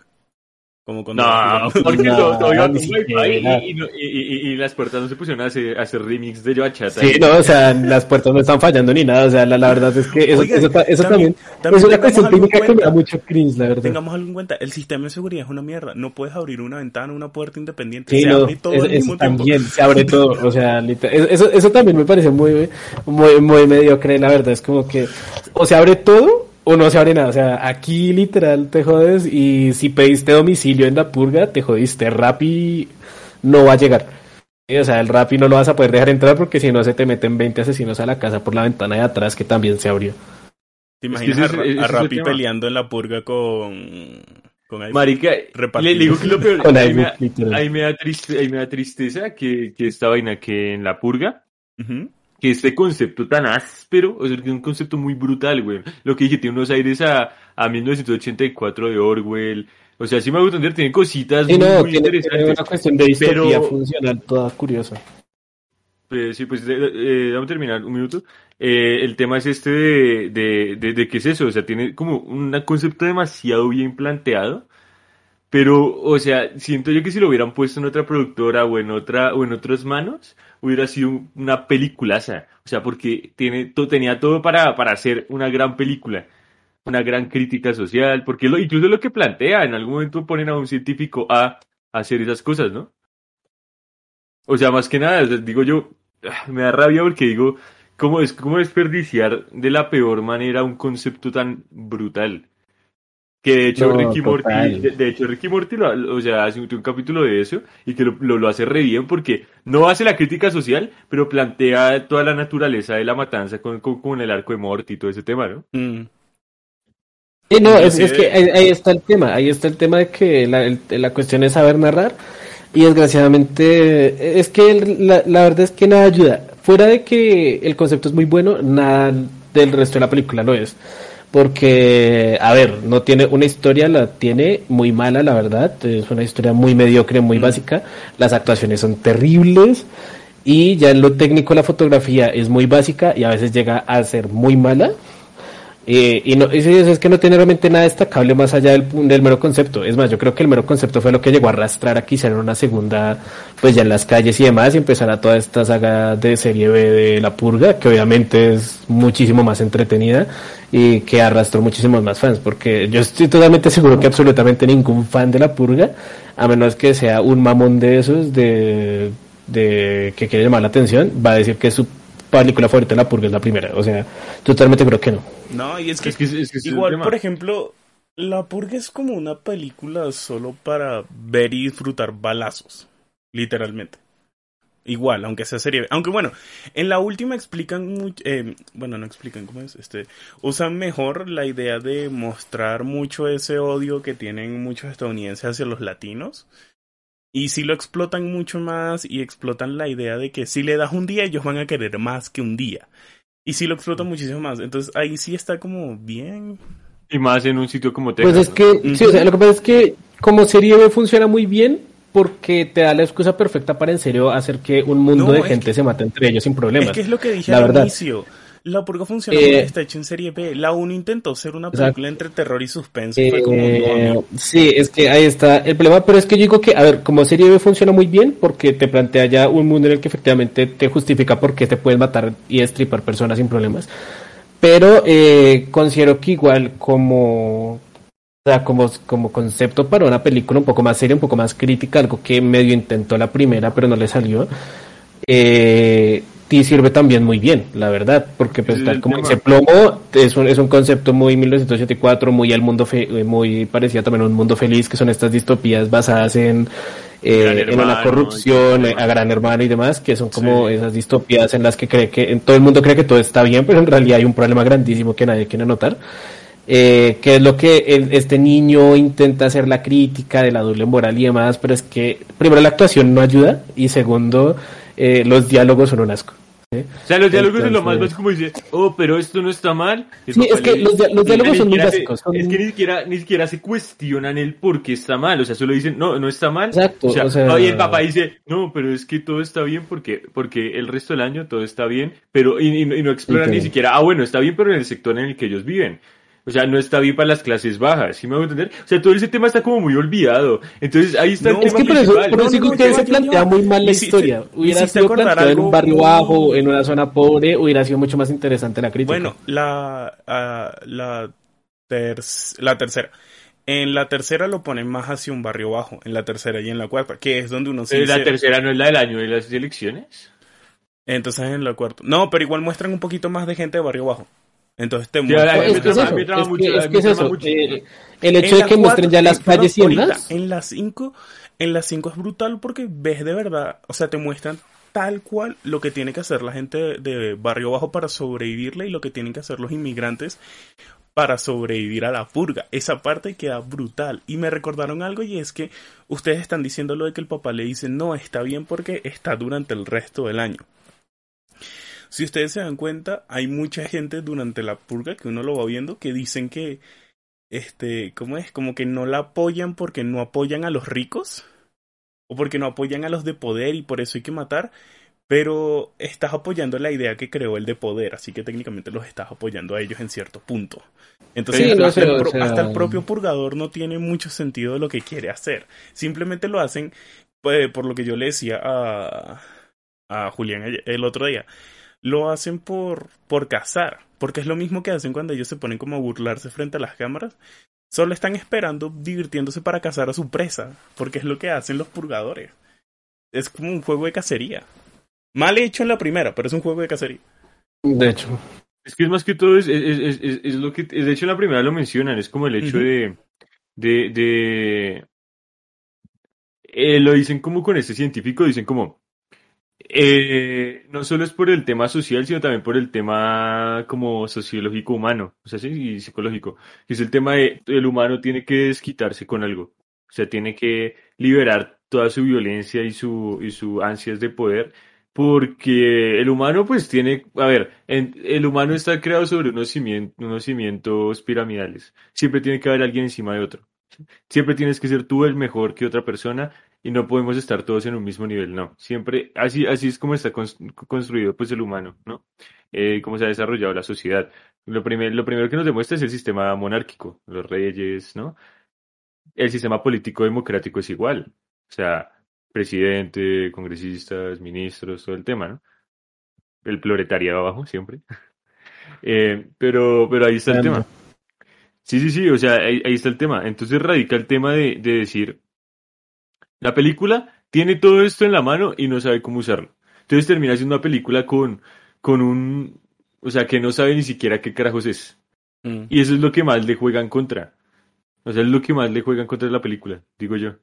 Como cuando No, porque No, y, y, no- y- las puertas no se pusieron a hacer, a hacer remix de bachata. Sí, no, o sea, las puertas no están fallando ni nada, o sea, la, la verdad es que eso, Oigan, eso, eso también- también, también es una tengamos cuestión algo en técnica que me da cuenta. mucho cringe, la verdad. Tengamos algo en cuenta, el sistema de seguridad es una mierda. No puedes abrir una ventana, una puerta independiente. Sí, se no, abre todo es- al mismo eso tiempo. también, se abre todo, o sea, literal- eso, eso, eso también me parece muy, muy, muy mediocre, la verdad, es como que o se abre todo o no se abre nada, o sea, aquí literal te jodes y si pediste domicilio en la purga, te jodiste, Rappi no va a llegar. O sea, el Rappi no lo vas a poder dejar entrar porque si no se te meten 20 asesinos a la casa por la ventana de atrás que también se abrió. ¿Te Es que imaginas ese a, Rappi peleando en la purga con... con? Marica, le, le digo que lo peor, Con ahí, me, ahí me da triste, ahí me da tristeza que, que esta vaina que en la purga, Ujú. Que este concepto tan áspero, o sea, que es un concepto muy brutal, güey. Lo que dije, tiene unos aires a, a 1984 de Orwell. O sea, sí me gusta entender, tiene cositas Sí, muy, no, muy tiene, tiene interesantes. una cuestión de distopía pero- funcional toda curiosa. Eh, sí, pues, eh, eh, vamos a terminar un minuto. Eh, el tema es este de, de, de, de qué es eso, o sea, tiene como un concepto demasiado bien planteado, pero, o sea, siento yo que si lo hubieran puesto en otra productora o en otra, o en otras manos, hubiera sido un- una peliculaza, o sea, porque tiene, to- tenía todo para, para hacer una gran película. una gran crítica social, porque incluso lo que plantea, en algún momento ponen a un científico a hacer esas cosas, ¿no? O sea, más que nada, digo yo, ah, me da rabia porque digo, ¿cómo es cómo desperdiciar de la peor manera un concepto tan brutal? Que de hecho Ricky Morty, de, hecho Ricky Morty lo, o sea, hace un, capítulo de eso y que lo, lo, hace re bien porque no hace la crítica social, pero plantea toda la naturaleza de la matanza con, con, el arco de Morty y todo ese tema, ¿no? Mm. Sí, no, es, es que ahí, está el tema, ahí está el tema de que la, la cuestión es saber narrar y desgraciadamente es que la, la verdad es que nada ayuda. Fuera de que el concepto es muy bueno, nada del resto de la película lo es porque, a ver, no tiene una historia, la tiene muy mala, la verdad, es una historia muy mediocre, muy mm. básica, las actuaciones son terribles y ya en lo técnico la fotografía es muy básica y a veces llega a ser muy mala. Eh, y no, es, es que no tiene realmente nada destacable más allá del, del, mero concepto. Es más, yo creo que el mero concepto fue lo que llegó a arrastrar a quizá en una segunda, pues ya en las calles y demás, y empezará toda esta saga de serie B de La Purga, que obviamente es muchísimo más entretenida y que arrastró muchísimos más fans, porque yo estoy totalmente seguro que absolutamente ningún fan de La Purga, a menos que sea un mamón de esos de, de que quiere llamar la atención, va a decir que es su película favorita de La Purga es la primera. O sea, totalmente creo que no. No, y es que, igual, por ejemplo, La Purga es como una película solo para ver y disfrutar balazos, literalmente. Igual, aunque sea serie. Aunque bueno, en la última explican mucho. Eh, bueno, no explican cómo es. Este. Usan mejor la idea de mostrar mucho ese odio que tienen muchos estadounidenses hacia los latinos. Y si lo explotan mucho más y explotan la idea de que si le das un día, ellos van a querer más que un día. Y si lo explotan muchísimo más. Entonces ahí sí está como bien. Y más en un sitio como Texas. Pues es que, sí, o sea, lo que pasa es que como serie B funciona muy bien porque te da la excusa perfecta para en serio hacer que un mundo de gente se mate entre ellos sin problemas. Es que es lo que dije al inicio la Purga funciona eh, está hecha en serie B. La 1 intentó ser una película entre terror y suspenso. fue como, eh, sí, es que ahí está el problema, pero es que yo digo que, a ver, como serie B funciona muy bien porque te plantea ya un mundo en el que efectivamente te justifica por qué te puedes matar y estripar personas sin problemas. Pero eh, considero que igual como, o sea, como, como concepto para una película un poco más seria, un poco más crítica, algo que medio intentó la primera, pero no le salió. Eh, y sirve también muy bien, la verdad, porque pues tal como dice Plomo, es un, es un concepto muy 1984, muy al mundo fe, muy parecido también a un mundo feliz, que son estas distopías basadas en, eh, en una corrupción, a gran hermano y demás, que son como esas distopías en las que cree que en todo el mundo cree que todo está bien, pero en realidad hay un problema grandísimo que nadie quiere notar. Eh, que es lo que este niño intenta hacer la crítica de la doble moral y demás, pero es que primero la actuación no ayuda y segundo eh, los diálogos son un asco. O sea, los diálogos son lo más básico como dice, oh, pero esto no está mal. sí, es que los, diálogos son muy básicos. Es que ni siquiera, ni siquiera se cuestionan el por qué está mal. O sea, solo dicen, no, no está mal. Exacto. O sea, el papá dice, no, pero es que todo está bien porque, porque el resto del año todo está bien. Pero, y, y, no exploran ni siquiera, ah, bueno, está bien, pero en el sector en el que ellos viven. O sea, no está bien para las clases bajas, ¿sí me voy a entender? O sea, todo ese tema está como muy olvidado. Entonces, ahí está el tema es que por eso, por eso no, que se plantea muy mal la historia. Hubiera sido planteado en un barrio bajo, en una zona pobre, hubiera sido mucho más interesante la crítica. Bueno, la, uh, la, la tercera. En la tercera lo ponen más hacia un barrio bajo, en la tercera y en la cuarta, que es donde uno se... ¿La tercera no es la del año de las elecciones? Entonces en la cuarta. No, pero igual muestran un poquito más de gente de barrio bajo. Entonces te muestran. el hecho de que muestren ya las calles y En las 5, en las 5 es brutal porque ves de verdad, o sea, te muestran tal cual lo que tiene que hacer la gente de barrio bajo para sobrevivirle y lo que tienen que hacer los inmigrantes para sobrevivir a la purga. Esa parte queda brutal. Y me recordaron algo y es que ustedes están diciendo lo de que el papá le dice no, está bien porque está durante el resto del año. Si ustedes se dan cuenta, hay mucha gente durante la purga que uno lo va viendo que dicen que, este, ¿cómo es? Como que no la apoyan porque no apoyan a los ricos o porque no apoyan a los de poder y por eso hay que matar, pero estás apoyando la idea que creó el de poder, así que técnicamente los estás apoyando a ellos en cierto punto. Entonces, hasta, el, propio purgador no tiene mucho sentido de lo que quiere hacer. Simplemente lo hacen, pues, por lo que yo le decía a, a Julián el otro día lo hacen por, por cazar, porque es lo mismo que hacen cuando ellos se ponen como a burlarse frente a las cámaras. Solo están esperando, divirtiéndose para cazar a su presa, porque es lo que hacen los purgadores. Es como un juego de cacería. Mal hecho en la primera, pero es un juego de cacería. De hecho. Es que es más que todo, es, es, es, es, es lo que, de hecho en la primera lo mencionan, es como el hecho de, de, de, eh, lo dicen como con este científico, dicen como, eh, no solo es por el tema social, sino también por el tema como sociológico humano, o sea, sí, y psicológico, es el tema de, el humano tiene que desquitarse con algo, o sea, tiene que liberar toda su violencia y su, y su ansias de poder, porque el humano pues tiene, a ver, el humano está creado sobre unos cimientos, unos cimientos piramidales, siempre tiene que haber alguien encima de otro. Siempre tienes que ser tú el mejor que otra persona y no podemos estar todos en un mismo nivel, no. Siempre, así, así es como está cons- construido pues el humano, ¿no? Eh, cómo se ha desarrollado la sociedad. Lo primer- lo primero que nos demuestra es el sistema monárquico, los reyes, ¿no? El sistema político democrático es igual. O sea, presidente, congresistas, ministros, todo el tema, ¿no? El proletariado abajo, siempre. Eh, pero, pero ahí está el tema. Sí, sí, sí, o sea, ahí, ahí está el tema. Entonces radica el tema de, de decir, la película tiene todo esto en la mano y no sabe cómo usarlo. Entonces termina siendo una película con, con un, o sea, que no sabe ni siquiera qué carajos es. Mm. Y eso es lo que más le juegan contra. O sea, es lo que más le juegan contra la película, digo yo.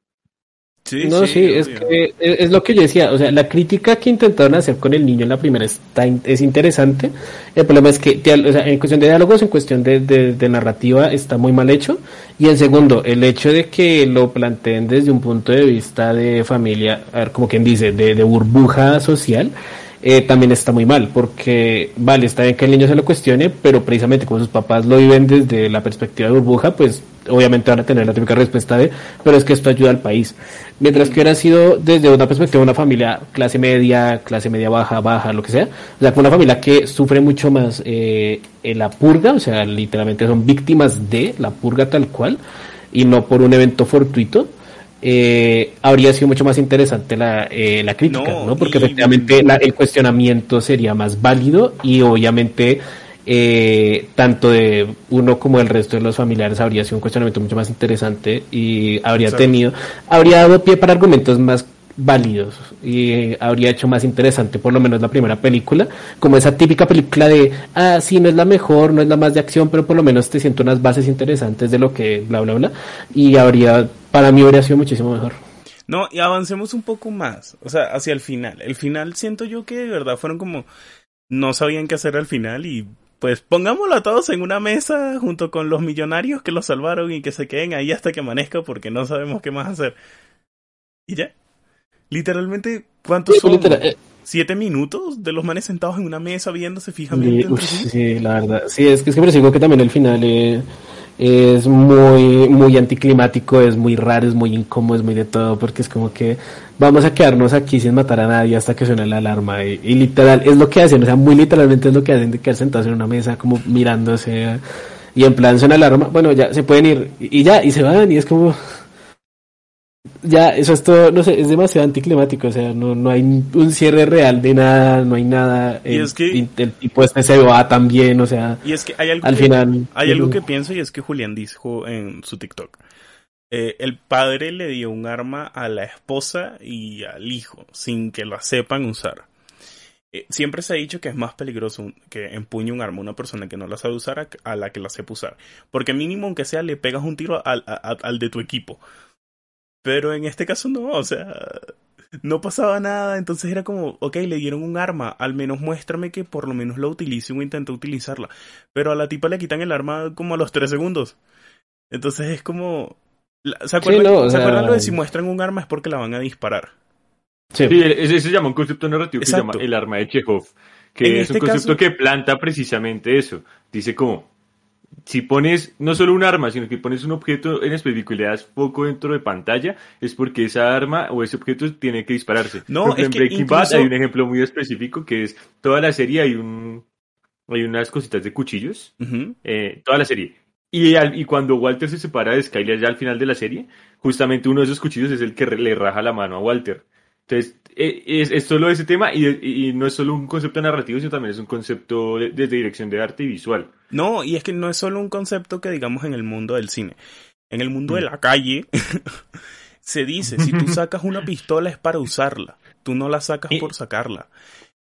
Sí, no, sí, es obvio. que es, es lo que yo decía, o sea, la crítica que intentaron hacer con el niño en la primera está, es interesante. El problema es que dia- o sea, en cuestión de diálogos, en cuestión de, de- de narrativa, está muy mal hecho. Y en segundo, el hecho de que lo planteen desde un punto de vista de familia, a ver, como quien dice, de, de burbuja social, eh, también está muy mal, porque vale, está bien que el niño se lo cuestione, pero precisamente como sus papás lo viven desde la perspectiva de burbuja, pues obviamente van a tener la típica respuesta de, pero es que esto ayuda al país. Mientras que hubiera sido desde una perspectiva de una familia clase media, clase media baja, baja, lo que sea, o sea, una familia que sufre mucho más eh, la purga, o sea, literalmente son víctimas de la purga tal cual, y no por un evento fortuito, eh, habría sido mucho más interesante la, eh, la crítica, No, ¿no? Porque y- efectivamente la- el cuestionamiento sería más válido y obviamente eh, tanto de uno como el resto de los familiares habría sido un cuestionamiento mucho más interesante y habría Exacto. tenido, habría dado pie para argumentos más válidos y habría hecho más interesante por lo menos la primera película, como esa típica película de, ah, sí, no es la mejor, no es la más de acción, pero por lo menos te siento unas bases interesantes de lo que, bla, bla, bla, y habría, para mí habría sido muchísimo mejor. No, y avancemos un poco más, o sea, hacia el final. El final siento yo que de verdad fueron como no sabían qué hacer al final y pues pongámoslo a todos en una mesa junto con los millonarios que los salvaron y que se queden ahí hasta que amanezca porque no sabemos qué más hacer. Y ya. Literalmente, ¿cuántos son? Literal, eh, ¿Siete minutos de los manes sentados en una mesa viéndose fijamente uy, sí? la verdad. Sí, es que es que percibo que también el final eh, es muy, muy anticlimático, es muy raro, es muy incómodo, es muy de todo, porque es como que vamos a quedarnos aquí sin matar a nadie hasta que suene la alarma. Y, y literal, es lo que hacen, o sea, muy literalmente es lo que hacen de quedar sentados en una mesa, como mirándose. y en plan suena la alarma, bueno, ya se pueden ir, y ya, y se van, y es como. Ya, eso es todo, no sé, es demasiado anticlimático, o sea, no, no hay un cierre real de nada, no hay nada. Y el, es que- el tipo este se va también, o sea, Y es que hay algo al que, final. hay algo que pienso y es que Julián dijo en su TikTok. Eh, el padre le dio un arma a la esposa y al hijo sin que la sepan usar. Eh, siempre se ha dicho que es más peligroso un- que empuñe un arma una persona que no la sabe usar a, a la que la sepa usar. Porque mínimo, aunque sea, le pegas un tiro al, a- a- al de tu equipo. Pero en este caso no, o sea, no pasaba nada, entonces era como, ok, le dieron un arma, al menos muéstrame que por lo menos la utilice o intente utilizarla. Pero a la tipa le quitan el arma como a los tres segundos. Entonces es como... ¿Se acuerdan, no, o ¿se sea- acuerdan lo de si muestran un arma es porque la van a disparar? Sí. Sí, ese se llama un concepto narrativo que se llama el arma de Chekhov, que En es este un concepto caso- que planta precisamente eso. Dice como, si pones no solo un arma, sino que pones un objeto en específico y le das foco dentro de pantalla, es porque esa arma o ese objeto tiene que dispararse. No, Por ejemplo, es en que Breaking incluso- Bad hay un ejemplo muy específico que es toda la serie hay un hay unas cositas de cuchillos, eh, toda la serie. Y, al- y cuando Walter se separa de Skyler ya al final de la serie, justamente uno de esos cuchillos es el que re- le raja la mano a Walter. Entonces, eh, es, es solo ese tema y, y no es solo un concepto narrativo, sino también es un concepto de, de dirección de arte y visual. No, y es que no es solo un concepto que digamos en el mundo del cine. En el mundo de Mm. la calle se dice, si tú sacas una pistola es para usarla, tú no la sacas Y- por sacarla.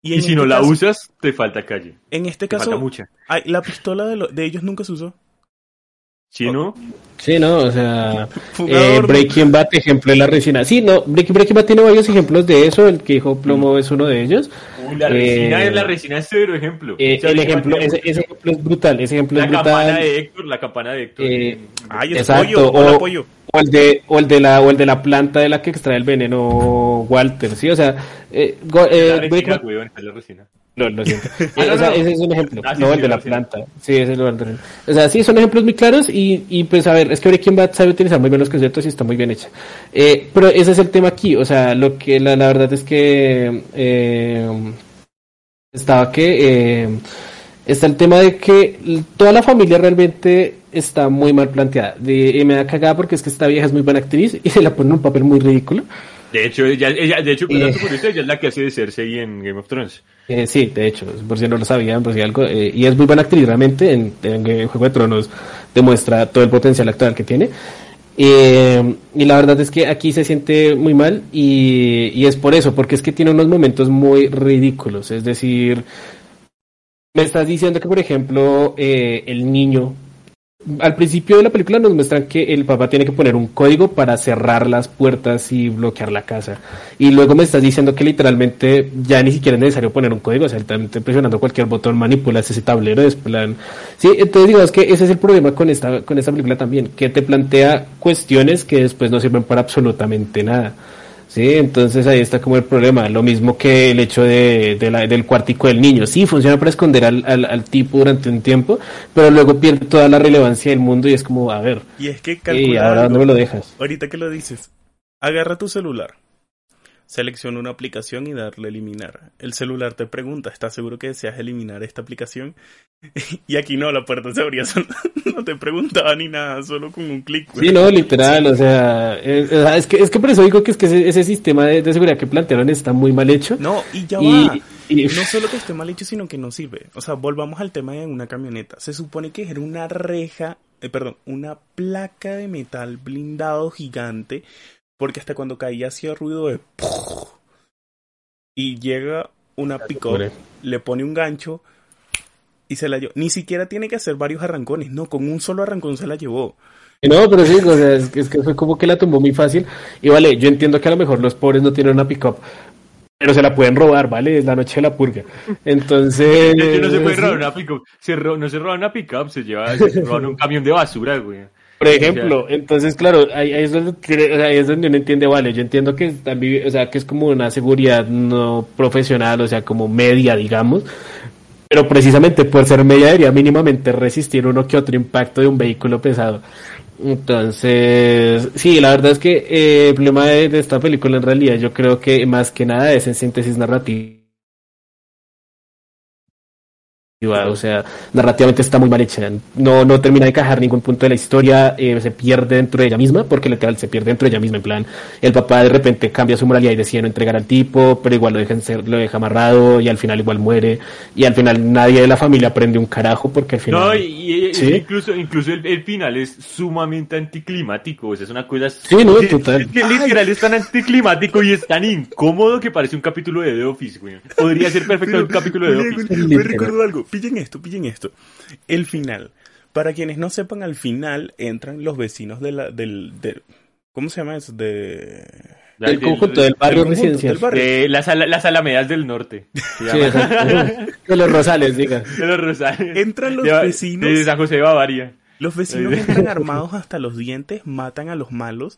Y, si este no la caso- usas, te falta calle. En este Te falta caso, mucha. ay, la pistola de, lo- de ellos nunca se usó. Si no, Sí, no, o sea, eh. Breaking Bad, ejemplo de la resina. Sí, no, Breaking, Breaking Bad tiene varios ejemplos de eso, el que dijo Plomo es uno de ellos. La Eh, resina es la resina es cero ejemplo. Eh, O sea, el ejemplo, ese, ese ejemplo es brutal, ese ejemplo la es campana brutal. de Héctor, la campana de Héctor. Eh, Ay, es Exacto, pollo, o- pollo. O el de, o el de la, o el de la planta de la que extrae el veneno Walter, sí, o sea, eh, go- eh, la resina, es la resina. No, lo siento. Ah, Eh, no, o sea, no. ese es un ejemplo. Ah, sí, no, sí, el de la planta. Sí, ese es el Walter. O sea, sí, son ejemplos muy claros y, y pues a ver, es que Breaking Bad sabe utilizar muy bien los conceptos y está muy bien hecha. Eh, pero ese es el tema aquí, o sea, lo que la, la verdad es que eh, estaba que eh, está el tema de que toda la familia realmente está muy mal planteada. De, y me da cagada porque es que esta vieja es muy buena actriz y se la pone en un papel muy ridículo. De hecho, ella, ella, de hecho, Eh. ella es la que hace de Cersei en Game of Thrones. Eh, sí, de hecho, por si no lo sabían, por si algo, eh, y es muy buena actriz realmente, en, en Juego de Tronos demuestra todo el potencial actual que tiene. Eh, y la verdad es que aquí se siente muy mal y, y es por eso, porque es que tiene unos momentos muy ridículos, es decir, me estás diciendo que por ejemplo eh, el niño, al principio de la película nos muestran que el papá tiene que poner un código para cerrar las puertas y bloquear la casa. Y luego me estás diciendo que literalmente ya ni siquiera es necesario poner un código, o sea, presionando cualquier botón manipulas ese tablero de plan. Sí, entonces digamos que ese es el problema con esta, con esta película también, que te plantea cuestiones que después no sirven para absolutamente nada. Sí, entonces ahí está como el problema. Lo mismo que el hecho de, de la- del cuartico del niño. Sí, funciona para esconder al, al, al tipo durante un tiempo, pero luego pierde toda la relevancia del mundo y es como, a ver, Y es que ¿y calcula ahora dónde me lo dejas? Ahorita que lo dices, agarra tu celular, selecciona una aplicación y darle a eliminar. El celular te pregunta, ¿estás seguro que deseas eliminar esta aplicación? Y aquí no, la puerta se abría, solo- no te preguntaba ni nada, solo con un clic. Sí, no, literal, o sea, es, que, es que por eso digo que es que ese, ese sistema de, de seguridad que plantearon está muy mal hecho. No, y ya Y- va. y- no solo que esté mal hecho, sino que no sirve. O sea, volvamos al tema de una camioneta. Se supone que era una reja, eh, perdón, una placa de metal blindado gigante, porque hasta cuando caía hacía ruido de... Y llega una pick pobre. le pone un gancho y se la llevó. Ni siquiera tiene que hacer varios arrancones, no, con un solo arrancón se la llevó. No, pero sí, o sea, es, que- es que fue como que la tumbó muy fácil. Y vale, yo entiendo que a lo mejor los pobres no tienen una pick-up, pero se la pueden robar, ¿vale? Es la noche de la purga. Entonces. No se puede robar una pick-up. Se ro- no se roba una pick-up, se lleva se roban un camión de basura, güey. Por ejemplo, entonces, claro, ahí, ahí es donde, ahí es donde uno entiende, vale, yo entiendo que están o sea, que es como una seguridad no profesional, o sea, como media, digamos, pero precisamente por ser media debería mínimamente resistir uno que otro impacto de un vehículo pesado. Entonces, sí, la verdad es que eh, el problema de, de esta película en realidad yo creo que más que nada es en síntesis narrativa. O sea, narrativamente está muy mal hecha. No, no termina de encajar ningún punto de la historia. eh, se pierde dentro de ella misma, porque literal se pierde dentro de ella misma. En plan, el papá de repente cambia su moralidad y decide no entregar al tipo, pero igual lo deja, lo deja amarrado y al final igual muere. Y al final nadie de la familia aprende un carajo porque al final. No, y, y- ¿Sí? incluso, incluso el, el final es sumamente anticlimático. O sea, es una cosa. Sí, no, que- total. es que literal es tan anticlimático y es tan incómodo que parece un capítulo de The Office, güey. Podría ser perfecto Pero, un capítulo de The Office. Me recuerdo algo. Pillen esto, pillen esto. El final. Para quienes no sepan, al final entran los vecinos de la, del, del- ¿cómo se llama eso? De, del conjunto del barrio conjunto, residencial. del barrio. de las, ala- las alamedas del norte. Sí, de los Rosales, diga. de los Rosales. Entran los De- vecinos. De San José de Bavaria. Los vecinos entran armados hasta los dientes, matan a los malos.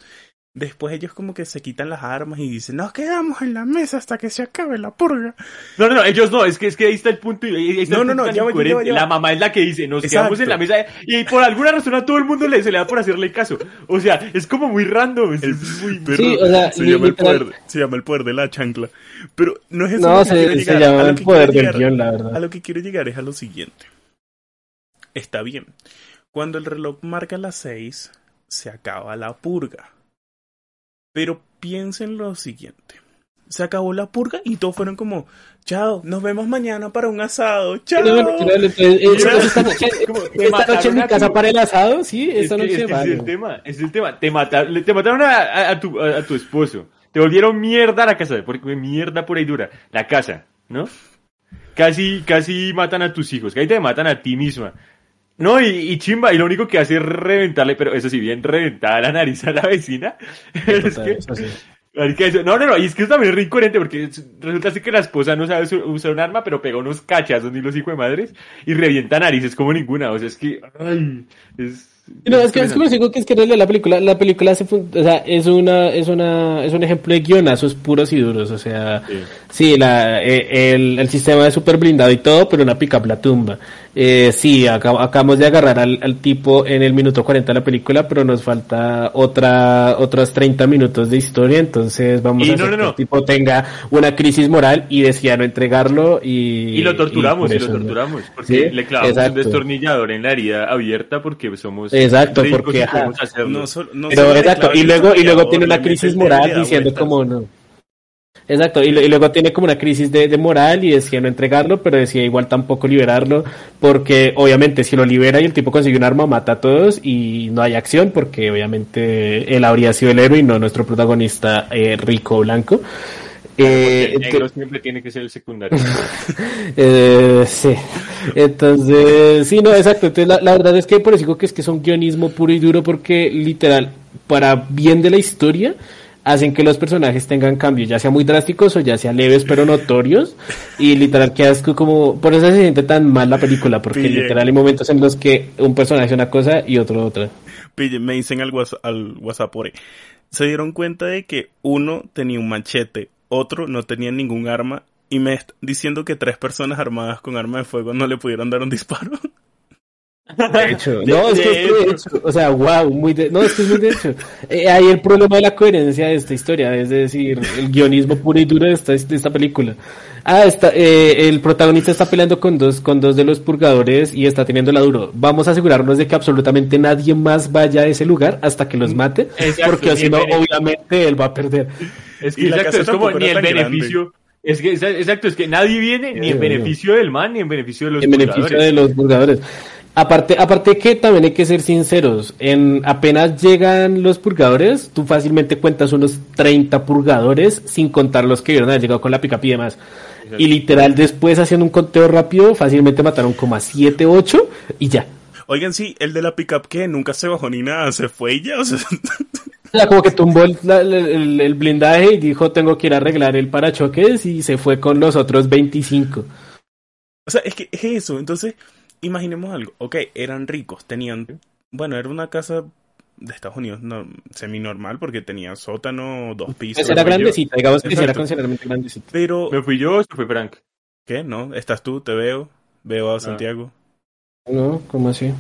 Después ellos como que se quitan las armas y dicen, nos quedamos en la mesa hasta que se acabe la purga. No, no, no, ellos no, es que, es que ahí está el punto. y- ahí está No, el no, punto no, ya va, ya va, incoherente. ya va. La mamá es la que dice, nos Exacto. quedamos en la mesa y por alguna razón a todo el mundo le, se le da por hacerle caso. O sea, es como muy random. Es, es muy... Pero Sí, o sea, se, llama el poder, se llama el poder de la chancla. Pero no es eso No, que se, quiero se llegar. llama A lo el que poder quiero del llegar- guion, la A verdad. lo que quiero llegar es a lo siguiente. Está bien. Cuando el reloj marca las seis, se acaba la purga. Pero piensen lo siguiente. se acabó la purga y todos fueron como, chao, nos vemos mañana para un asado, chao. No, no, no, esta noche, esta noche en mi a casa tu- para el asado, sí, Es esta que, noche es, el tema, es el tema. Te mataron, te mataron a, a- a tu, a, a tu esposo. Te volvieron mierda la casa, porque mierda por ahí dura. La casa, ¿no? Casi, casi matan a tus hijos, casi te matan a ti misma. No, y, y chimba, y lo único que hace es reventarle, pero eso sí, bien reventada la nariz a la vecina. es que, eso sí. no, no, no, y es que eso también es re incoherente, porque es- resulta ser que la esposa no sabe usar un arma, pero pega unos cachazos ni los hijos de madres, y revienta narices como ninguna, o sea, es que, ay, es... No, es que es como digo que es que en la película, la película se fun- o sea, es una, es una, es un ejemplo de guionazos puros y duros, o sea, Sí. sí, la, eh, el, el sistema es súper blindado y todo, pero una pick la tumba. Eh, sí, acab- acabamos de agarrar al, al tipo en el minuto 40 de la película, pero nos falta otra, otros 30 minutos de historia, entonces vamos Y a no, hacer no, que no. el tipo tenga una crisis moral y decida no entregarlo y... Y lo torturamos, y, lo torturamos, porque Sí, le clavamos exacto. un destornillador en la herida abierta porque somos Exacto, porque, ajá. No solo- no Pero exacto, y luego, y luego tiene una crisis moral diciendo como no. Exacto, y, lo- y luego tiene como una crisis de, de moral y decía no entregarlo, pero decía igual tampoco liberarlo, porque obviamente si lo libera y el tipo consigue un arma, mata a todos y no hay acción, porque obviamente él habría sido el héroe y no nuestro protagonista eh, rico blanco. Eh, el negro siempre tiene que ser el secundario. eh, sí. Entonces, sí, no, exacto. Entonces, la, la verdad es que por eso digo que es que es un guionismo puro y duro porque literal, para bien de la historia, hacen que los personajes tengan cambios, ya sea muy drásticos o ya sea leves pero notorios. Y literal quedas tú como, por eso se siente tan mal la película, porque Pille. literal hay momentos en los que un personaje hace una cosa y otro otra. Pille, me dicen al, whats- al WhatsApp por ahí. Se dieron cuenta de que uno tenía un machete, otro no tenía ningún arma y me diciendo que tres personas armadas con arma de fuego no le pudieron dar un disparo. De hecho, no, es que de es de hecho, o sea, wow, muy de, no, es que es muy de hecho. Eh, ahí el problema de la coherencia de esta historia, es decir, el guionismo puro y duro de esta, de esta película. Ah, está, eh, el protagonista está peleando con dos, con dos de los purgadores y está teniendo la duro. Vamos a asegurarnos de que absolutamente nadie más vaya a ese lugar hasta que los mate, Exacto, porque si no, obviamente él va a perder. Es que exacto, es como ni el grande. beneficio. Es que exa- exacto, es que nadie viene ni en beneficio del man ni en beneficio de los en beneficio de los purgadores. Aparte, aparte que también hay que ser sinceros, en apenas llegan los purgadores, tú fácilmente cuentas unos 30 purgadores sin contar los que vieron haber llegado con la picapi y demás. Y literal después haciendo un conteo rápido, fácilmente mataron como a 7, 8 y ya. Oigan, sí, el de la pickup que nunca se bajó ni nada, se fue y ya, o sea, como que tumbó el blindaje y dijo tengo que ir a arreglar el parachoques y se fue con los otros 25. o sea, es que es eso, entonces, imaginemos algo, ok, eran ricos, tenían, bueno, era una casa de Estados Unidos no, semi-normal porque tenía sótano, dos pisos. Era grandecita, digamos que era considerablemente grandecita. Pero, ¿Me fui yo o fue Frank? ¿qué? ¿No? ¿Estás tú? Te veo. Veo a Santiago. ¿No? ¿Cómo así?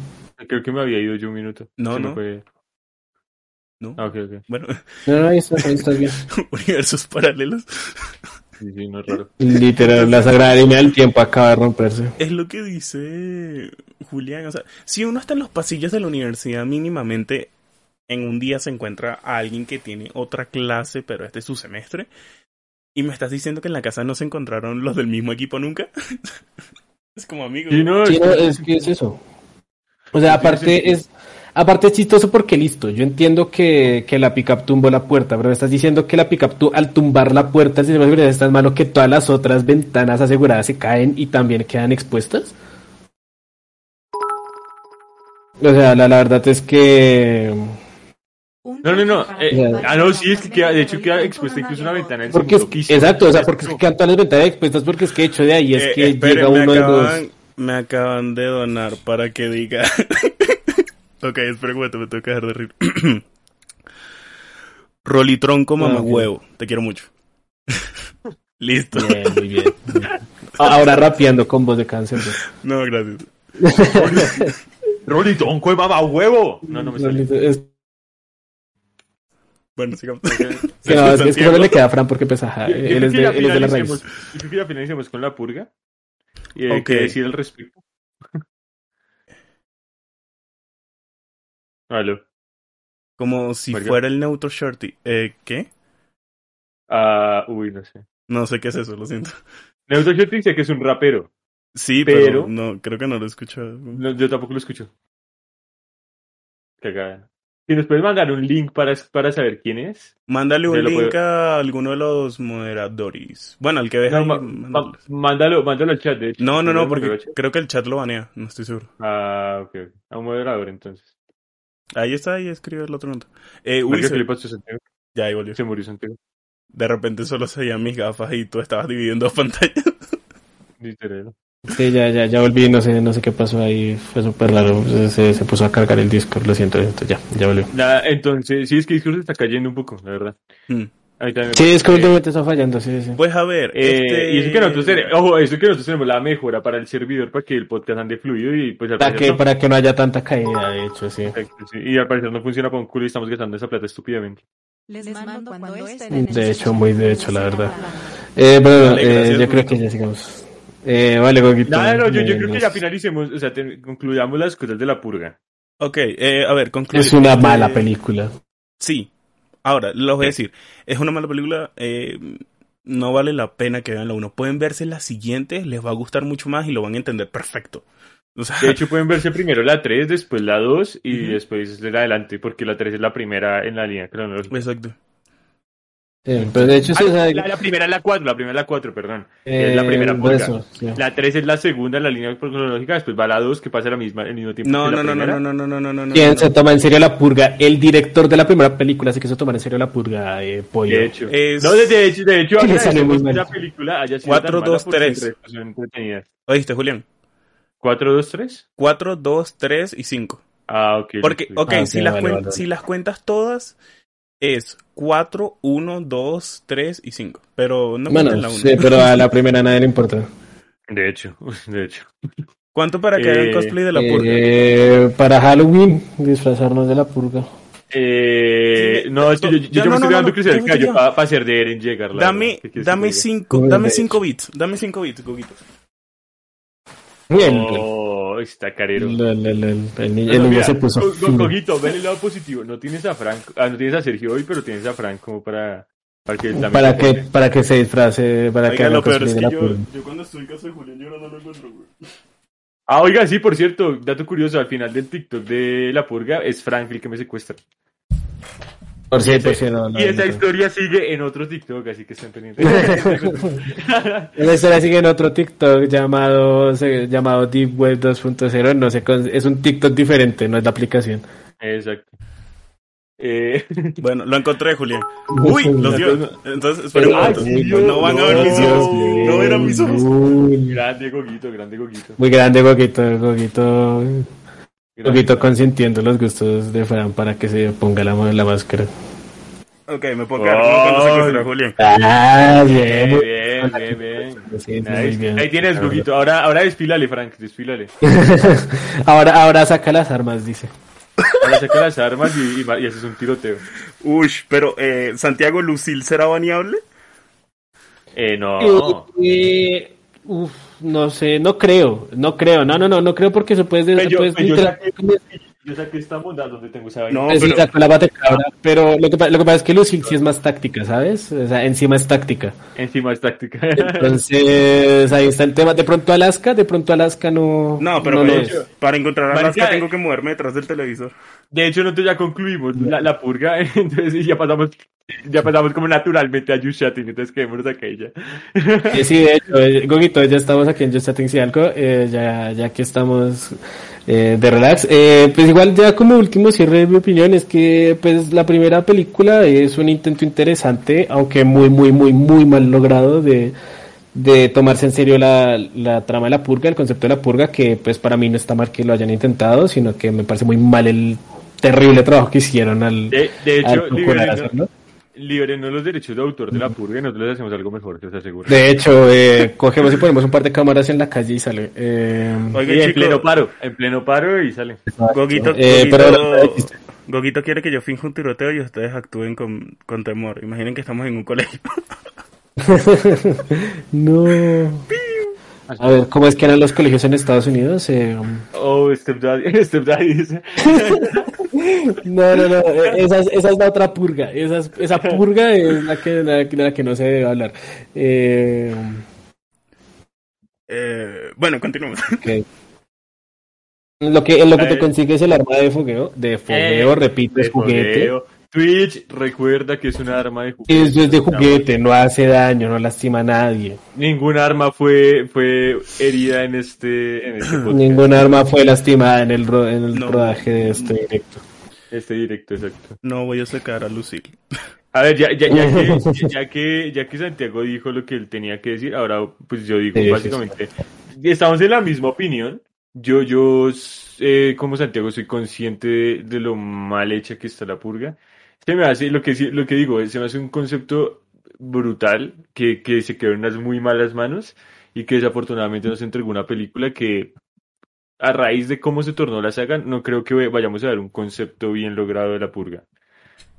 Creo que me había ido yo un minuto. No, no. fue- ¿No? Ah, ok, ok. Bueno, No, no, ahí estás, ahí estás bien. universos paralelos. Sí, sí, no es raro. Literal, la sagrada línea del tiempo acaba de romperse. Es lo que dice Julián. O sea, si uno está en los pasillos de la universidad, mínimamente en un día se encuentra a alguien que tiene otra clase, pero este es su semestre. Y me estás diciendo que en la casa no se encontraron los del mismo equipo nunca. es como amigo. Sí, no, Sí, es no, que- es que es eso. O sea, aparte es, aparte es chistoso porque listo, yo entiendo que, que la pickup tumbó la puerta, pero me estás diciendo que la pickup tu, al tumbar la puerta el sistema de seguridad es tan malo que todas las otras ventanas aseguradas se caen y también quedan expuestas. O sea, la, la verdad es que No, no, no. eh, ah, no, sí, es que queda, de hecho queda expuesta incluso una ventana en el porque es- segundo piso. exacto, o sea, porque es que quedan todas las ventanas expuestas porque es que hecho de ahí es Eh, que esperen, llega me uno de los acaban, me acaban de donar para que diga. ok, espera un momento, me tengo que dejar de reír. Rolitronco mamá Ah, ok. huevo. Te quiero mucho. Listo. Bien, muy bien. Ahora rapeando con voz de cáncer. pues. No, gracias. Rolitón, ¡Qué mamá huevo! No, no me sale. Es- Bueno, sigamos. Sí, no, es, es que solo le queda a Fran porque yo él es de, él es de la raíz. yo creo que ya finalicemos con la purga. Y hay Ok. que decir al respecto. Aló. Como si fuera el neutro shorty. Eh, ¿qué? Ah, uy, no sé. No sé qué es eso, lo siento. Neutral Shot dice que es un rapero. Sí, pero, Pero- no, creo que no lo he escuchado. No, yo tampoco lo escucho. Cagada. Si nos puedes mandar un link para, para saber quién es. Mándale un link puedo- a alguno de los moderadores. Bueno, al que deja No, ahí, ma- mándale. ma- mándalo, mándalo al chat, de hecho. No, no, no, porque creo que el chat lo banea, no estoy seguro. Ah, ok. A un moderador, entonces. Ahí está, ahí escribe el otro nota. Eh, uy, se- ¿qué le pasó a Santiago? ya ahí volvió. Se murió Santiago. De repente solo se veían mis gafas y tú estabas dividiendo pantallas. Literal. Sí, ya, ya, ya volví, no sé, no sé qué pasó ahí, fue súper raro, se, se, se puso a cargar el Discord, lo siento, entonces ya, ya volvió. Nada, entonces, sí, es que Discord está cayendo un poco, la verdad. Hmm. Sí, es que últimamente está fallando, sí, sí. Pues a ver, Eh, este... Y eso que nosotros tenemos, ojo, eso que nosotros tenemos la mejora para el servidor para que el podcast ande fluido y pues al Para parecer que, no. para que no haya tanta caída, de hecho, sí. Exacto, sí. Y al parecer no funciona un culo y estamos gastando esa plata estúpidamente. Les mando cuando estén De en hecho, muy de hecho, la verdad. Eh, bueno, Vale, eh, yo creo que ya sigamos. Eh, vale. Nada, no, yo, yo eh, creo que ya finalicemos, o sea, te- concluyamos las cosas de la purga. Ok, eh, a ver, concluye. Es una Este, mala película. Sí. Ahora, lo voy a decir. Es una mala película. eh, no vale la pena que vean la uno. Pueden verse las siguientes, les va a gustar mucho más y lo van a entender perfecto. O sea, De hecho, pueden verse primero la 3, después la 2 y Ujú. después la adelante, porque la 3 es la primera en la línea cronológica. exacto. Sí, pero de hecho, Ah, sea, la, la primera es la 4, la primera es la 4, perdón. eh, es la primera eso, sí. La 3 es la segunda en la línea cronológica, después va la 2, que pasa la misma, al mismo tiempo No, que no, la no, no, no, no, no, no, no, no. ¿Quién no. se toma en serio la purga? El director de la primera película se quiso tomar en serio la purga, eh, pollo. De hecho. Es- No, de, de hecho, de hecho, que mal. la película haya sido Cuatro, tan mala dos, porque tres. el resto son entretenidas. ¿Oíste, Julián? 4, 2, 3. 4, 2, 3 y 5. Ah, ok. Porque, ok, Ah, si, sí, las vale, vale. si las cuentas todas, es 4, 1, 2, 3 y 5. Pero no Bueno, cuenten la 1. sí, pero a la primera nadie le importa. De hecho, de hecho. ¿Cuánto para que hagan Eh, cosplay de la purga? Eh, para Halloween, disfrazarnos de la purga. Eh, no, es que yo, yo, ya, yo no, me no, estoy dando no, crecer el ya, callo para hacer de Eren llegar. la Dame, verdad. ¿Qué quieres dame que te diga? 5, Muy dame. 5 bits. Dame 5 bits, Goguito. El, Oh, está carero. el, el, niño se puso. Coquito, ven el lado positivo. No tienes a Frank, ah, no tienes a Sergio hoy, pero tienes a Frank como para, para que para se que ponga. para que se disfrace para que Oiga, haga lo peor cosplay es de que la yo, cuando estoy en casa de Julián yo no lo encuentro, güey. Ah, oiga, sí, por cierto, dato curioso, al final del TikTok de la purga es Frank el que me secuestra. Por si y por ese- si no, no, y esa no. historia sigue en otro TikTok, así que estén pendientes. La historia sigue en otro TikTok llamado llamado Deep Web 2.0 no sé es un TikTok diferente no es la aplicación Exacto. Eh, Bueno, lo encontré, Julián. Uy, los dio. Entonces, espera un No, no van a ver mis ojos. Dios, No verán mis ojos. Muy, grande Goguito, grande Goguito. muy grande Goguito Goguito Grande. Goguito consintiendo los gustos de Fran para que se ponga la, la máscara Ok, me puedo quedar como cuando secuestró a Julián. ah Bien, bien bien, bien, bien. Sí, sí, Nice. muy bien. Ahí tienes, Goguito. Ahora, ahora desfílale, Frank, desfílale. ahora ahora saca las armas dice Ahora saca las armas y, y, haces un tiroteo. Uy, pero eh, Santiago Lucil será baneable. Eh, no. Eh, uf, no sé, no creo, no creo, no, no, no, no creo porque se puede, Pues puede pues literal- saqué, yo saqué esta bondad donde tengo esa vaina. No, pues sí, pero- sacó la batecabra, pero lo que, lo que pasa es que Lucille sí es más táctica, ¿sabes? O sea, encima es táctica. Encima es táctica. Entonces, ahí está el tema. De pronto Alaska, de pronto Alaska no. No, pero no para, lo es. para encontrar a Alaska tengo que moverme detrás del televisor. De hecho, nosotros ya concluimos la, la purga, entonces ya pasamos, ya pasamos como naturalmente a You Chatting, entonces quedémonos acá y ya. Sí, de hecho, eh, Goguito, ya estamos aquí en Just Chatting si algo, eh, ya, ya que estamos eh, de relax. Eh, pues igual ya como último cierre de mi opinión es que pues la primera película es un intento interesante, aunque muy, muy, muy, muy mal logrado de, de tomarse en serio la, la trama de la purga, el concepto de la purga, que pues para mí no está mal que lo hayan intentado, sino que me parece muy mal el terrible trabajo que hicieron al, De, de hecho, al procurar hacerlo. Libérenos los derechos de autor de la purga y nosotros les hacemos algo mejor, te aseguro. De hecho, eh, cogemos y ponemos un par de cámaras en la calle y sale. Eh, Oiga, Y en chico, pleno paro, en pleno paro y sale. Goguito, eh, Goguito- pero- Goguito quiere que yo finja un tiroteo y ustedes actúen con, con temor. Imaginen que estamos en un colegio. no. A ver, ¿cómo es que eran los colegios en Estados Unidos? Eh, Oh, Stepdaddy, Stepdaddy dice. No, no, no, eh, esa, es- esa es la otra purga. Esa, es- esa purga es la que, la, que- la que no se debe hablar. Eh, Eh, bueno, continuamos. Lo que, en lo que te consigues el arma de fogueo, de fogueo, Eh, repito, es de juguete. fogueo. Twitch recuerda que es una arma de juguete. Eso es de juguete, no hace daño, no lastima a nadie. Ninguna arma fue, fue herida en este, en este. Ninguna arma fue lastimada en el, ro- en el No. rodaje de este directo. Este directo, exacto. No voy a sacar a Lucille. A ver, ya, ya, ya, que, ya, que, ya que Santiago dijo lo que él tenía que decir, ahora pues yo digo, Sí, sí, básicamente, estamos en la misma opinión. Yo, yo, eh, como Santiago, soy consciente de, lo mal hecha que está la purga. Se me hace, lo que, digo, se me hace un concepto brutal que, que se quedó en unas muy malas manos y que desafortunadamente nos entregó una película que a raíz de cómo se tornó la saga, no creo que vayamos a ver un concepto bien logrado de la purga.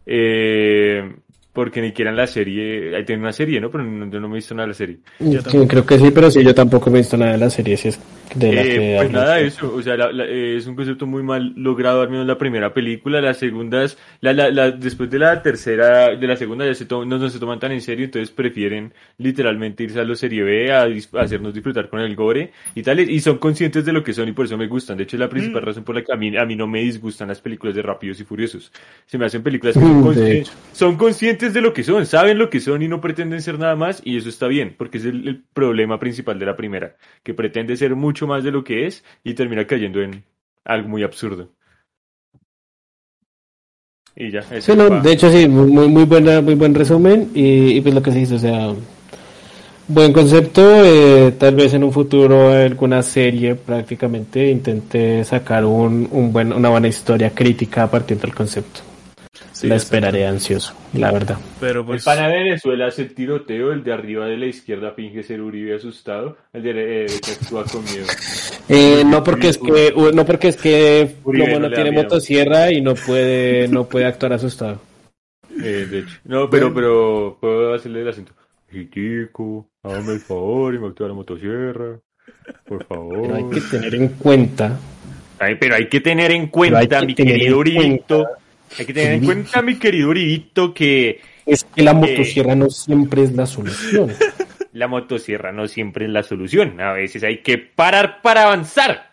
Eh, porque ni siquiera en la serie, ahí tiene una serie, ¿no? Pero no, yo no me he visto nada de la serie. Sí, tampoco. creo que sí, pero sí, yo tampoco me he visto nada de la serie, si es de la Eh, que pues nada de eso, o sea, la- la- eh, es un concepto muy mal logrado, al menos la primera película, las segundas, la, la, la- después de la tercera, de la segunda ya se to- no, no se toman tan en serio, entonces prefieren literalmente irse a lo serie B, a, dis- a hacernos disfrutar con el gore y tal, y son conscientes de lo que son y por eso me gustan, de hecho es la principal Mm. razón por la que a mí, a mí no me disgustan las películas de Rápidos y Furiosos, se me hacen películas que son, Mm, consci- son conscientes de lo que son, saben lo que son y no pretenden ser nada más, y eso está bien, porque es el, el problema principal de la primera, que pretende ser mucho más de lo que es y termina cayendo en algo muy absurdo. Y ya, eso Sí, no, de hecho sí, muy, muy buena, muy buen resumen y, y pues lo que se hizo, o sea, buen concepto, eh, tal vez en un futuro alguna serie prácticamente intente sacar un, un buen, una buena historia crítica a partir del concepto. Sí, la esperaré ansioso, la verdad. Pero El pues. pana de Venezuela hace el tiroteo, el de arriba de la izquierda finge ser Uribe asustado, el de la derecha actúa con miedo. Eh, no porque es que, no porque es que Uribe no tiene miedo. motosierra y no puede, no puede actuar asustado. Eh, de hecho. No, pero, pero puedo hacerle el acento. Chico, hágame el favor y me actúa la motosierra. Por favor. Pero hay que tener en cuenta Ay, pero hay que tener en cuenta, que mi querido Uribito. Hay que tener en cuenta, mi querido Uribito, que es que la motosierra no siempre es la solución. la motosierra no siempre es la solución. A veces hay que parar para avanzar.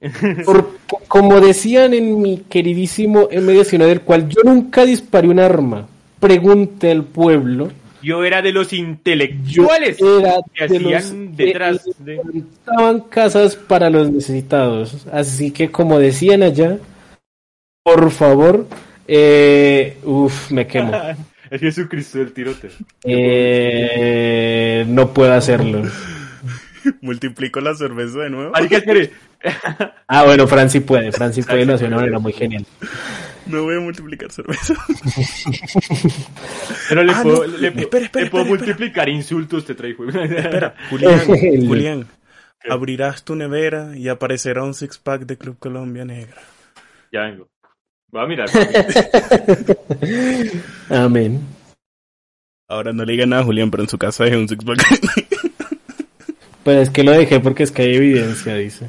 Por- como decían en mi queridísimo M19, del cual yo nunca disparé un arma, pregunte al pueblo. Yo era de los Yo intelectuales era que de los hacían detrás que de... casas para los necesitados. Así que, como decían allá, por favor, eh, uf, me quemo. Es Jesucristo del tiroteo. Eh, no puedo hacerlo. Multiplico la cerveza de nuevo. Ah, bueno, Franci puede, Franci puede, lo hace de una manera muy genial. No voy a multiplicar cerveza. Pero le Ah, puedo, no. le, Espera, espera, le puedo espera, multiplicar insultos, te traigo. Espera, Julián, Julián. Abrirás tu nevera y aparecerá un six pack de Club Colombia Negra. Ya vengo. Voy a mirar. Amén. Ahora no le diga nada a Julián, pero en su casa hay un six pack. Pero es que lo dejé porque es que hay evidencia, dice.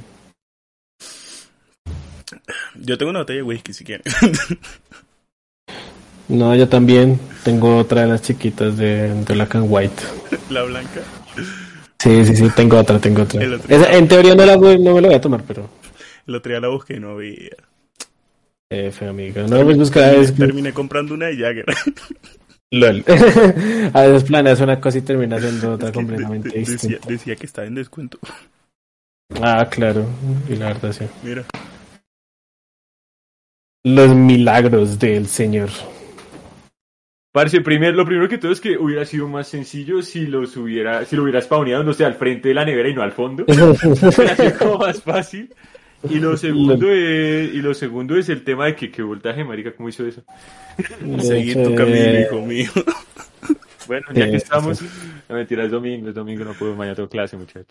Yo tengo una botella de whisky si quieren. No, yo también tengo otra de las chiquitas de, de Black and White. La blanca. Sí, sí, sí, tengo otra, tengo otra. Esa- en teoría no, la voy, no me la voy a tomar, pero... El otro día la busqué y no había. F, amigo. No, pues buscar... Es... Terminé comprando una de Jagger. LOL. a veces planeas una cosa y terminas haciendo otra Es que de- completamente de- distinta. decía que estaba en descuento. Ah, claro. Y la verdad, sí. Mira. Los milagros del Señor. Parce, primer, lo primero que todo es que hubiera sido más sencillo si los hubiera, si lo hubiera spawneado, no sé, al frente de la nevera y no al fondo. Hubiera sido como más fácil. Y lo segundo es, y lo segundo es el tema de que, que voltaje, marica, ¿cómo hizo eso? Seguir tu camino, eh, hijo mío. Bueno, ya que estamos, no mentira, es domingo, es domingo, no puedo, mañana tengo clase, muchachos.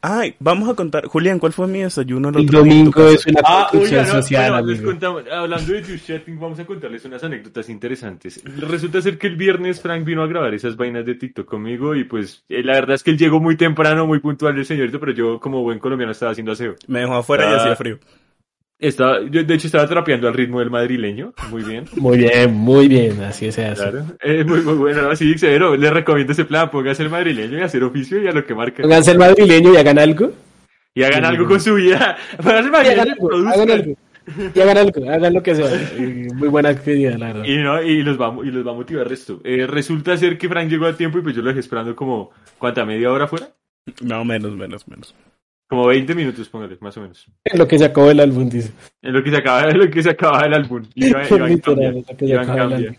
Ay, vamos a contar. Julián, ¿cuál fue mi desayuno el El otro domingo es una Ah, construcción oiga, no, social, bueno, contamos, hablando de Just Chatting, vamos a contarles unas anécdotas interesantes. Resulta ser que el viernes Frank vino a grabar esas vainas de TikTok conmigo y pues eh, la verdad es que él llegó muy temprano, muy puntual el señorito, pero yo como buen colombiano estaba haciendo aseo. Me dejó afuera y Ah. hacía frío. Estaba, yo de hecho estaba trapeando al ritmo del madrileño, muy bien. Muy bien, muy bien, así se hace. Claro, es muy, muy bueno, así severo, le recomiendo ese plan, póngase el madrileño y hacer oficio y a lo que marca. Pónganse el madrileño y hagan algo. Y hagan algo con su vida. Pónganse el Y hagan madrileño y algo, hagan algo. Y hagan algo, hagan lo que sea. Muy buena actividad, la verdad. Y, no, y, los va, y los va a motivar resto. Eh, resulta ser que Frank llegó a tiempo y pues yo lo dejé esperando como, ¿cuánta? ¿Media hora fuera? No, menos, menos, menos. Como 20 minutos, póngale, más o menos. En lo que se acabó el álbum, dice. En lo que se acaba, en lo que se acaba el álbum. Iba, iba Literal, cambia, iba.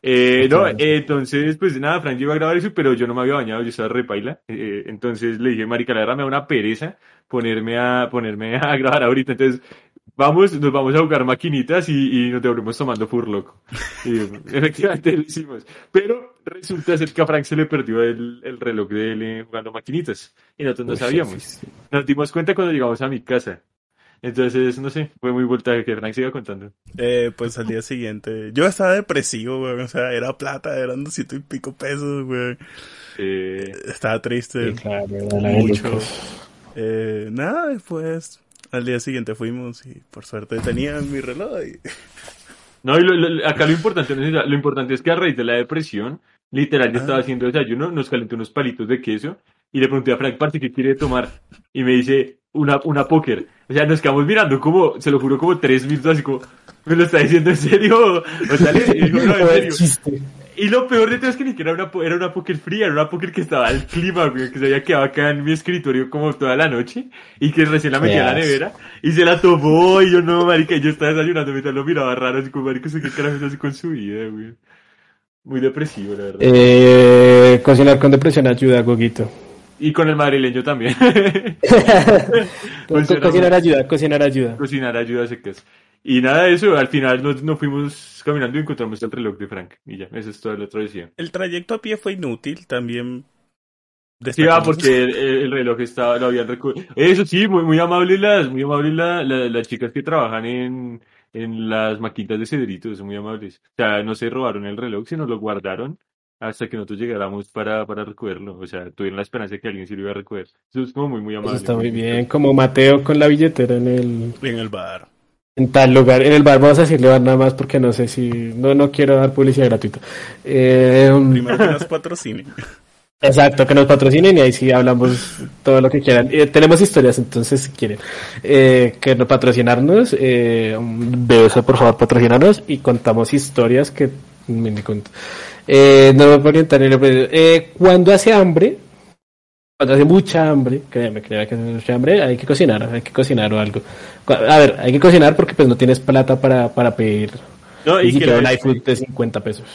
Eh, no, eh, entonces, pues nada, Frank llegó a grabar eso, pero yo no me había bañado, yo estaba repaila. Eh, entonces le dije, marica, la verdad me da una pereza ponerme a, ponerme a grabar ahorita. Entonces, vamos, nos vamos a jugar maquinitas y, y nos devolvemos tomando Furloco. Y efectivamente lo hicimos. Pero resulta ser que a Frank se le perdió el, el reloj de él eh, jugando maquinitas. Y nosotros no Uy, sabíamos. sí, sí. Nos dimos cuenta cuando llegamos a mi casa. Entonces, no sé, fue muy vuelta que Frank siga contando. Eh, pues al día siguiente, yo estaba depresivo, güey, o sea, era plata, eran doscientos y pico pesos, güey. Eh, Estaba triste, Sí, claro, mucho. Eh, nada, después, al día siguiente fuimos y por suerte tenía mi reloj y... No, y lo- lo- acá lo importante, no es eso, lo importante es que a raíz de la depresión, literal, yo Ah. estaba haciendo desayuno, nos calentó unos palitos de queso y le pregunté a Frank Parce qué quiere tomar y me dice una, una póker. O sea, nos quedamos mirando como, se lo juro, como tres minutos, así como, ¿me lo está diciendo en serio? O sea, le dijo, no, en serio. Y lo peor de todo es que ni siquiera era una, era una póker fría, era una póker que estaba al clima, güey, que se había quedado acá en mi escritorio como toda la noche y que recién la metí en la Yes. nevera y se la tomó y yo no, marica, yo estaba desayunando mientras lo miraba raro, así como, marica, ¿usted ¿qué carajo hace con su vida, güey? Muy depresivo, la verdad. Eh, cocinar con depresión ayuda, Goguito. Y con el madrileño también. Cocinar ayuda, cocinar ayuda. Cocinar ayuda a secas. Y nada de eso, al final nos, nos fuimos caminando y encontramos el reloj de Frank. Y ya, esa es toda la travesía. El trayecto a pie fue inútil, también... Sí, va, destacamos- porque el, el reloj estaba, lo habían recogido. Eso sí, muy, muy amables las, muy amables la- la- las chicas que trabajan en, en las maquitas de Cedritos, son muy amables. O sea, no se robaron el reloj, sino lo guardaron hasta que nosotros llegáramos para, para recogerlo. O sea, tuvieron la esperanza de que alguien sí lo iba a recoger. Eso es como muy, muy Eso amable. está muy bien, como Mateo con la billetera en el En el bar. en tal lugar, en el bar vamos a decirle bar nada más porque no sé si no no quiero dar publicidad gratuita. Eh, Primero que nos patrocinen. Exacto, que nos patrocinen y ahí sí hablamos todo lo que quieran. Eh, tenemos historias, entonces si quieren eh, que no patrocinarnos, eh, un beso por favor patrocinarnos y contamos historias que me cuento. Eh, no me puedo orientar en el eh, cuando hace hambre cuando hace mucha hambre, créeme, créeme que hace mucha hambre, hay que cocinar, hay que cocinar o algo. A ver, hay que cocinar porque pues no tienes plata para, para pedir No, ni y que, la, iFood de 50 pesos.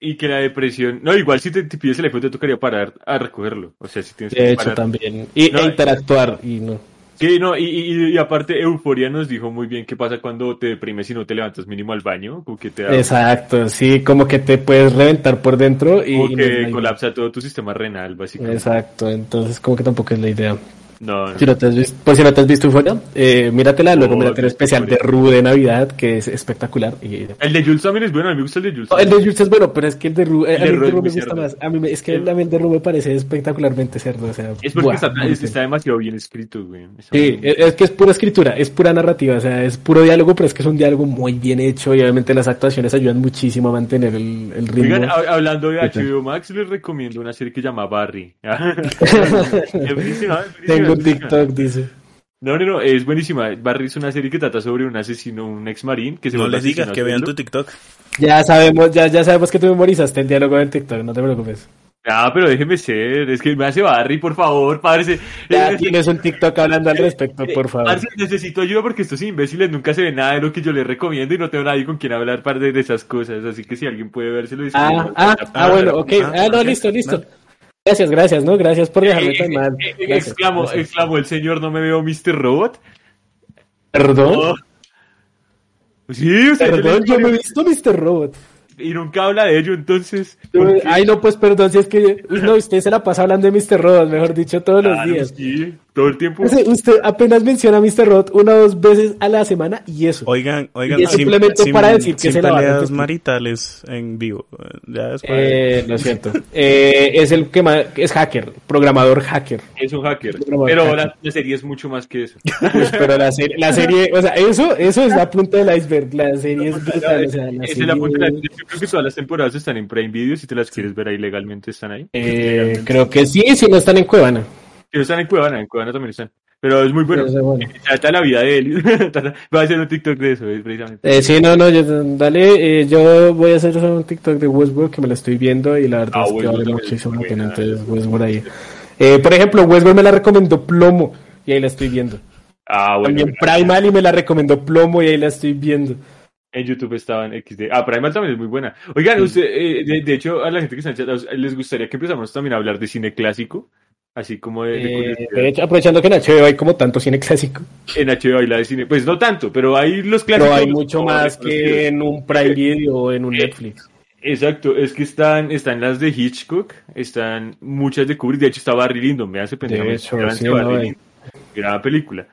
Y que la depresión. No, igual si te, te pides el iPhone te tocaría parar a recogerlo. O sea, si tienes que De hecho, parar. también. Y, No, e interactuar, y no. Sí, no, y, y, y aparte, Euforia nos dijo muy bien qué pasa cuando te deprimes y no te levantas mínimo al baño, como que te da, Exacto, sí, como que te puedes reventar por dentro y... como no que colapsa todo tu sistema renal, básicamente. Exacto, entonces como que tampoco es la idea. No, no. Si no te has visto, pues si no te has visto Euphoria, eh, míratela, luego Oh, mírate el especial de. Ru de Navidad, que es espectacular. Y, El de Jules también es bueno, a mí me gusta el de Jules. No, el de Jules es bueno, pero es que el de Ru, eh, El a de Ru me gusta cerdo. más. A mí me- es que El- el de Ru me parece espectacularmente cerdo, o sea, Es porque buah, está, es- está demasiado bien escrito, güey. Sí, es que es pura escritura, es pura narrativa, o sea, es puro diálogo, pero es que es un diálogo muy bien hecho y obviamente las actuaciones ayudan muchísimo a mantener el, el ritmo. Oigan, hablando de. HBO Max, les recomiendo una serie que se llama Barry. es buenísima, es buenísima, Tengo. TikTok, dice. No, no, no, es buenísima. Barry es una serie que trata sobre un asesino, un ex marín que se No les digas que vean tu TikTok. Ya sabemos, ya, ya sabemos que tú memorizaste el diálogo del TikTok, no te preocupes. Ah, pero déjeme ser, es que me hace Barry, por favor, parce. Ya Eh, tienes un TikTok hablando al respecto, por favor. parce, necesito ayuda porque estos imbéciles nunca se ven nada de lo que yo les recomiendo y no tengo nadie con quien hablar parte de esas cosas, así que si alguien puede vérselo dice. Ah, ah, ah, bueno, ok. Ah, Ah, no, listo, listo. Gracias, gracias, ¿no? Gracias por dejarme tan mal. Eh, Gracias, exclamó, gracias. exclamó el señor, no me veo Mr. Robot. Perdón. Oh. Sí, usted Perdón, yo me he visto Mr. Robot. y nunca habla de ello, entonces. Ay, no, pues perdón, si es que. No, usted se la pasa hablando de Mr. Robot, mejor dicho, todos los días. sí. Todo el tiempo. Usted apenas menciona a Mr. Rod una o dos veces a la semana y eso. Oigan, oigan, Y es simplemente para decir que sin se la maritales en vivo. Ya. Eh, lo siento. Eh, es el que más, es hacker, programador hacker. Es un hacker. Pero Pero hacker. la, la serie es mucho más que eso. Pues, pero la serie, la serie, o sea, eso, eso es la punta del iceberg. La serie es brutal. O sea, la Esa es serie- la punta de la- Yo creo que todas las temporadas están en Prime Video. Si te las quieres ver ahí legalmente, están ahí. Eh, creo que sí, si no están en Cuevana. Que no están en Cuevana, en Cuevana también están. Pero es muy bueno. Bueno. Trata la vida de él. Va a hacer un TikTok de eso, eh, precisamente. Eh, sí, no, no, yo, dale, eh, yo voy a hacer un TikTok de Westworld que me lo estoy viendo y la verdad Ah, es que vale muchísimo la pena, entonces Westworld ahí. Eh, por ejemplo, Westworld me la recomendó Plomo y ahí la estoy viendo. Ah, bueno. También Primal y me la recomendó Plomo y ahí la estoy viendo. En YouTube estaban XD. Ah, Primal también es muy buena. Oigan, usted, eh, de, de hecho, a la gente que está en chat, ¿a ustedes ¿les gustaría que empezamos también a hablar de cine clásico? Así como de, de Eh, aprovechando que en HBO hay como tanto cine clásico, En HBO hay la de cine. Pues no tanto, pero hay los clásicos. pero hay mucho más que en un Prime Video o en un Eh, Netflix. Exacto, es que están, están las de Hitchcock, están muchas de Kubrick, de hecho está Barry Lyndon, me hace pensar sí, no, gran película.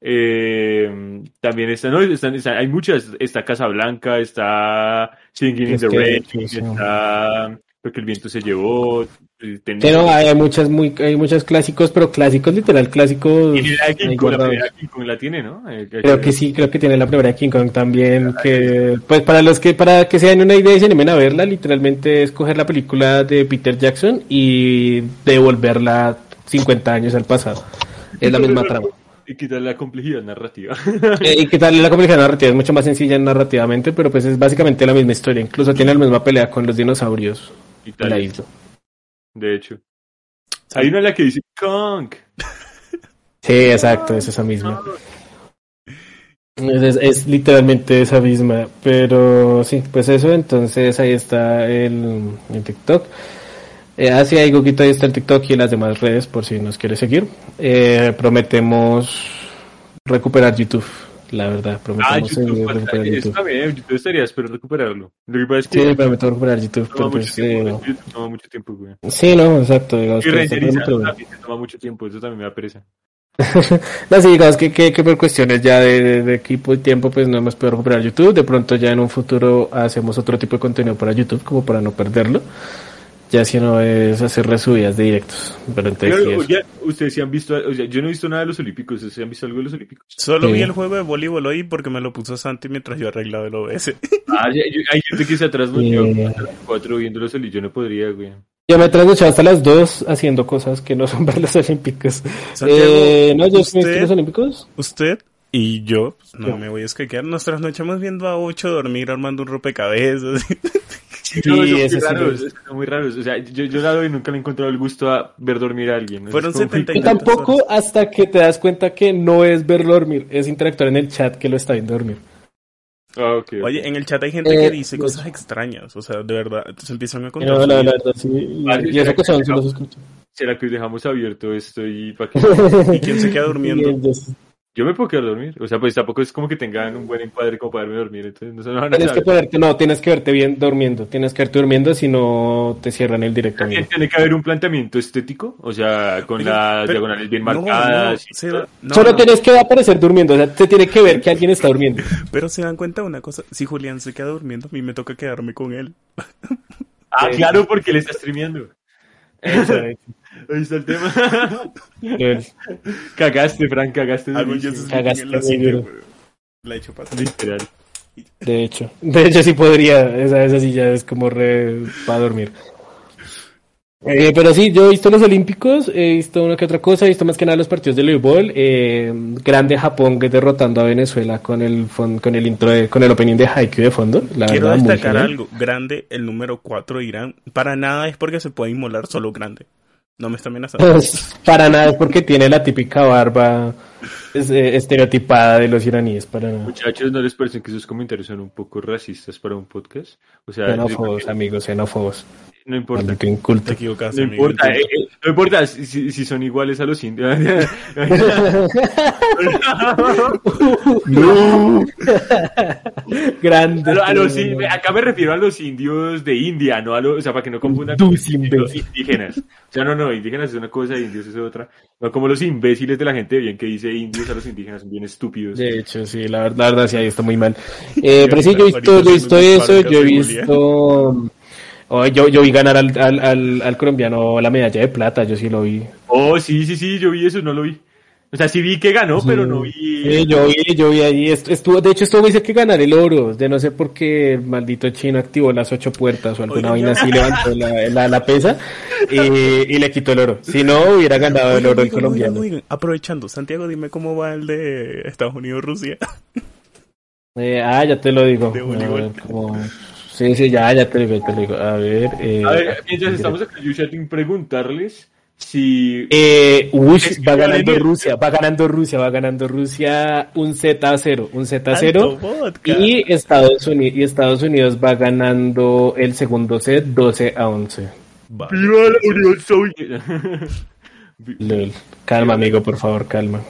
Eh, también están, no, están, están- hay muchas, está Casablanca, está Singing in the que, Rain, está Porque el viento se llevó. Eh, no, hay muchas muy, hay muchos clásicos, pero clásicos literal clásicos. Tiene la de King Kong, la primera King Kong la tiene, ¿no? Eh, Creo que sí, creo que tiene la primera King Kong también, que pues para los que para que se den una idea y se animen a verla, literalmente es coger la película de Peter Jackson y devolverla 50 años al pasado. Es la misma trama. Y quitar la complejidad narrativa. Eh, y que tal la complejidad narrativa es mucho más sencilla narrativamente, pero pues es básicamente la misma historia, incluso tiene la misma pelea con los dinosaurios y tal, la isla. De hecho. Hay una en la que dice Kong. Sí, exacto, es esa misma. Es, literalmente esa misma, pero sí, pues eso, entonces ahí está el, el TikTok. Eh, así hay Google, ahí está el TikTok y las demás redes por si nos quiere seguir. Eh, prometemos recuperar YouTube, la verdad, Ah, prometemos eh, YouTube. recuperar Eso YouTube. también, YouTube estaría, espero recuperarlo. Lo que pasa es Sí, que prometo recuperar YouTube, toma pero pues, tiempo. eh, YouTube toma mucho tiempo, güey. sí, no, exacto, digamos Y renderizar también toma mucho tiempo, eso también me da pereza. No, sí, digamos que, que, que por cuestiones ya de, de- de equipo y tiempo, pues no hemos podido recuperar YouTube. De pronto ya en un futuro hacemos otro tipo de contenido para YouTube, como para no perderlo. Ya si no es hacer resubidas de directos. Pero entonces sí, Pero, eso. oye, ustedes sí han visto, o sea, yo no he visto nada de los Olímpicos, ¿ustedes sí han visto algo de los Olímpicos? Solo Sí. vi el juego de voleibol hoy porque me lo puso Santi mientras yo arreglaba el OBS. Ah, ya- yo- hay gente que se atrás no Eh. yo cuatro viendo los Olímpicos, yo no podría, güey. Yo me he trasnochado hasta las dos haciendo cosas que no son ver los Olímpicos. Santiago, Eh, no, yo sí he visto usted- los Olímpicos. Usted y yo, pues, no Yo. me voy a escaquear, nos trasnochamos viendo a ocho dormir armando un rompecabezas. Sí, No, sí es son muy raros. O sea, yo, yo la doy y nunca le he encontrado el gusto a ver dormir a alguien. Fueron como muy- 70 Yo tampoco hasta que te das cuenta que no es verlo dormir, es interactuar en el chat que lo está viendo dormir. Ah, ok, ok. Oye, en el chat hay gente Eh, que dice pues- cosas extrañas, o sea, de verdad, se empiezan a contar. No, la, verdad, sí. Y, Vale, y eso que son se escucha. ¿Será que dejamos abierto esto y para que... ¿Y quién se queda durmiendo? Yo me puedo quedar a dormir. O sea, pues tampoco es como que tengan un buen encuadre como para verme dormir. Entonces no se van a Tienes que saber. ponerte, no, tienes que verte bien durmiendo. Tienes que verte durmiendo si no te cierran el directo. También amigo. tiene que haber un planteamiento estético, o sea, con las pero- diagonales bien No, marcadas. no, y se no, Solo no, tienes que aparecer durmiendo. O sea, te tiene que ver que alguien está durmiendo. Pero se dan cuenta de una cosa, si Julián se queda durmiendo, a mí me toca quedarme con él. Ah, claro, porque le está streameando. Ahí está el tema. cagaste, Frank, cagaste. Durísimo. ese Cagaste en la silla. La he hecho pasar. Literal. De hecho. De hecho, sí podría. Esa, esa sí ya es como re para dormir. Eh, pero sí, yo he visto los Olímpicos, he visto una que otra cosa, he visto más que nada los partidos de voleibol. Eh, grande Japón que derrotando a Venezuela con el con el intro de- con el opening de Haikyuu de fondo. La Quiero verdad, destacar algo, grande, el número 4 de Irán. Para nada es porque se puede inmolar solo grande. No me está amenazando. Pues, para nada es porque tiene la típica barba es, eh, estereotipada de los iraníes, para nada. Muchachos, ¿no les parecen que esos comentarios son un poco racistas para un podcast? O sea, Xenófobos, amigos, xenófobos. No importa. Te inculto. equivocaste, No importa, eh, eh, no importa si, son iguales a los indios. No. Grande. A, lo- a los in- acá me refiero a los indios de India, no a los, o sea, para que no confundan con los indígenas. O sea, no, no, indígenas es una cosa, indios es otra. No como los imbéciles de la gente bien que dice indios a los indígenas, son bien estúpidos. De hecho, sí, la verdad, la verdad sí, ahí está muy mal. Eh, pero sí, yo he visto, yo he visto eso, yo he visto... oh, yo, yo vi ganar al, al, al, al colombiano la medalla de plata, yo sí lo vi. Oh, sí, sí, sí, yo vi eso, no lo vi. O sea, sí vi que ganó, pero no vi. Sí, yo vi, yo vi ahí, est- estuvo, de hecho estuvo cerca de ganar el oro, de no sé por qué el maldito chino activó las ocho puertas o alguna vaina así, levantó la, la, la pesa y, y le quitó el oro. Si no, hubiera ganado el Oigan, oro el colombiano. oigan, aprovechando, Santiago, dime cómo va el de Estados Unidos-Rusia. Eh, ah, ya te lo digo. De Sí, sí, ya, ya te lo digo, te lo digo. A ver, eh, A ver, mientras estamos acá, yo chatting, preguntarles si. Eh, Es que va ganando. Rusia, va ganando Rusia, va ganando Rusia un Z a 0, un Z a Alto 0. vodka. Y Estados, Unidos, y Estados Unidos va ganando el segundo set 12 a 11. Vale. ¡Viva la Unión Soviética! Calma, amigo, por favor, calma.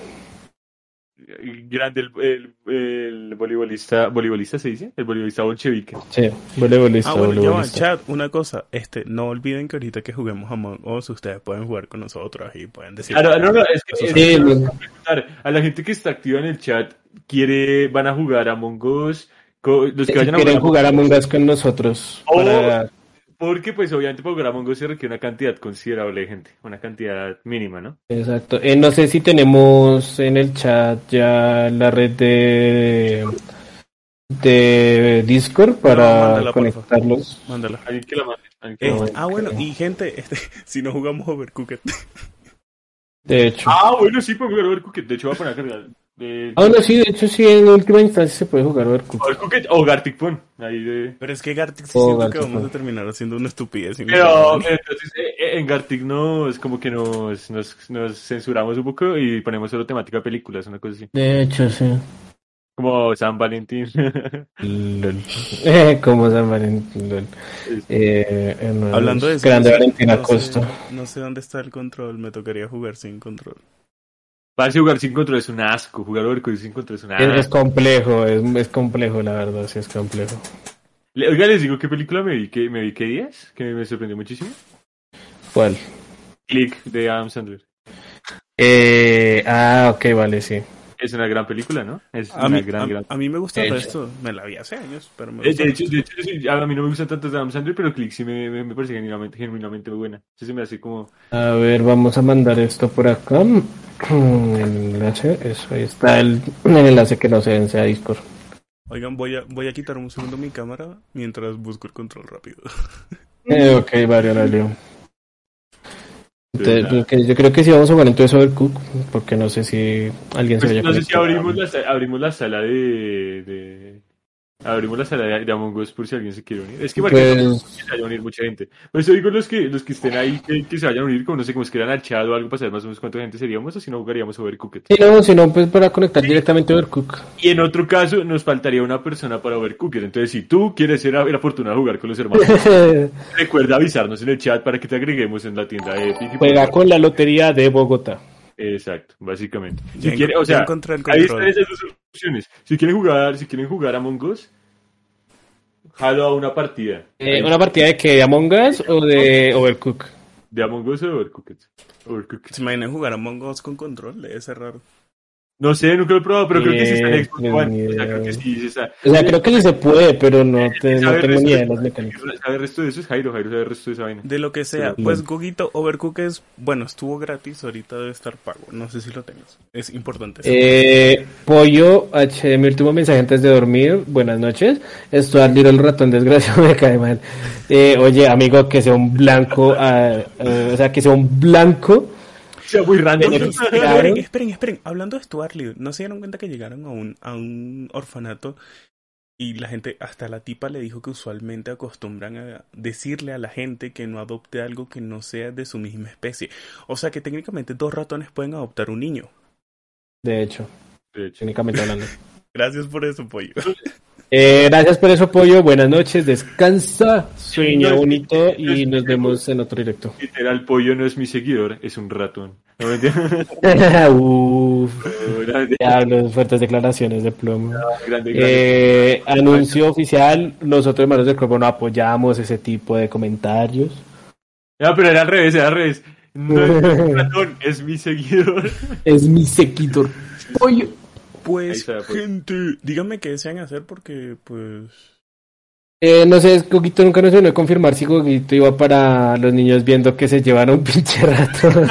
Grande el, el, el voleibolista, voleibolista se dice, el voleibolista bolchevique. Sí, voleibolista, Ah, bueno, ya va, voleibolista. chat, una cosa, este, no olviden que ahorita que juguemos Among Us, ustedes pueden jugar con nosotros y pueden decir... Claro, no, no, es que, es Sí, que lo- quiero preguntar, a la gente que está activa en el chat, quiere, van a jugar a Among Us, los que vayan a quieren jugar, jugar a Among Us con nosotros. Oh. para- porque pues obviamente para jugar a Among Us se requiere una cantidad considerable de gente, una cantidad mínima, ¿no? Exacto. Eh, no sé si tenemos en el chat ya la red de, de Discord para mándala, por favor. conectarlos. Mándala. Alguien que la mande, alguien que la Este, mande. ah, bueno, y gente, este, si no jugamos Overcooked, De hecho. Ah, bueno, sí, podemos jugar Overcooked, de hecho voy a poner a cargar. De... Ah, no, sí, de hecho sí, en última instancia se puede jugar Overcooked. Overcooked o Gartic ahí de... pero es que Gartic sí Oh, siento Gartic, que vamos no. a terminar haciendo una estupidez. no Pero, sabemos. pero entonces eh, eh, en Gartic no, es como que nos, nos, nos censuramos un poco y ponemos solo temática de películas, una cosa así. De hecho, sí. Como San Valentín. Lol. Eh, como San Valentín, lol. Eh, eh, no, Hablando de eso, Grande no sé- Valentina no sé- no sé dónde está el control, me tocaría jugar sin control. Parece jugar sin control es un asco, jugar Overcooked sin control es un Es, es asco. complejo, es, es complejo, la verdad, sí es complejo. Le- Oiga, les digo qué película me vi, que me vi qué días, que me sorprendió muchísimo. ¿Cuál? Click de Adam Sandler. Eh, ah, ok, vale, sí. Es una gran película, ¿no? Es A una mí, gran, a- gran a mí me gusta el resto, me la vi hace años, pero me De, gusta. de hecho, de hecho sí, a mí no me gustan tanto de Adam Sandler, pero Click sí me, me, me parece genuinamente, genuinamente buena. Sí se me hace como... A ver, vamos a mandar esto por acá. El enlace, eso, ahí está el, el enlace que no se vence a Discord. Oigan, voy a, voy a quitar un segundo mi cámara mientras busco el control rápido. Eh, ok, vale, Aurelio. Entonces, yo que- yo creo que sí vamos a jugar entonces Overcook, porque no sé si alguien se Pues, vaya no sé si abrimos la, abrimos la sala de, de- Abrimos la sala de, Among Us por si alguien se quiere unir. Es que igual que Pues, se vaya a unir mucha gente. Por eso digo los que, los que estén ahí, que, que se vayan a unir, como no sé, como escriban al chat o algo para saber más o menos cuánta gente seríamos, o si no jugaríamos Overcooked. si no, si no, pues para conectar directamente Overcook. Y en otro caso, nos faltaría una persona para Overcooked. Entonces, si tú quieres ser el afortunado de jugar con los hermanos, recuerda avisarnos en el chat para que te agreguemos en la tienda de Epic. Juega con la lotería de Bogotá. Exacto, básicamente. Si Ya quiere, o sea, el ahí están esas dos opciones. Si quieren jugar, si quieren jugar Among Us, jalo a una partida. Eh, ¿Una partida de que ¿De Among Us o de Overcook? ¿De Among Us o de Overcooked? Overcooked. ¿Se imaginan jugar Among Us con control? Debe ser raro. No sé, nunca lo he probado, pero creo que sí está en Eh, Xbox ni One. O sea, creo que sí, sí está. O sea, creo que sí se puede, pero no, te- no ¿Sabe el tengo ni idea de- las mecánicas. ¿Sabe el resto de eso? Es Jairo, Jairo sabe el resto de esa vaina. De lo que sea. Sí. Pues Gogito, Overcooked es, bueno, estuvo gratis, ahorita debe estar pago. No sé si lo tengas. Es importante. Eh, Pollo H, mi último mensaje antes de dormir. Buenas noches. Esto al el ratón desgraciado me cae mal. Eh, oye, amigo, que sea un blanco, ah, eh, o sea, que sea un blanco. Sea muy random. Pero- Esperen, esperen, esperen. Hablando de Stuart ¿no se dieron cuenta que llegaron a un, a un orfanato y la gente, hasta la tipa le dijo que usualmente acostumbran a decirle a la gente que no adopte algo que no sea de su misma especie? O sea que técnicamente dos ratones pueden adoptar un niño. De hecho, De hecho. técnicamente hablando. Gracias por eso, pollo. Eh, gracias por su apoyo, buenas noches, descansa, sueña bonito y nos vemos en otro directo. Literal, pollo no es mi seguidor, es un ratón. No me Uf, fuertes declaraciones de plomo. grande, grande. Eh, anuncio oficial, nosotros hermanos del cuerpo no apoyamos ese tipo de comentarios. No, pero era al revés, era al revés. No es mi ratón, es mi seguidor. Es mi seguidor. Pollo. Pues, pues. gente, díganme qué desean hacer porque, pues... Eh, no sé, Goguito nunca nos vino a confirmar si Goguito iba para los niños viendo que se llevan a un pinche rato.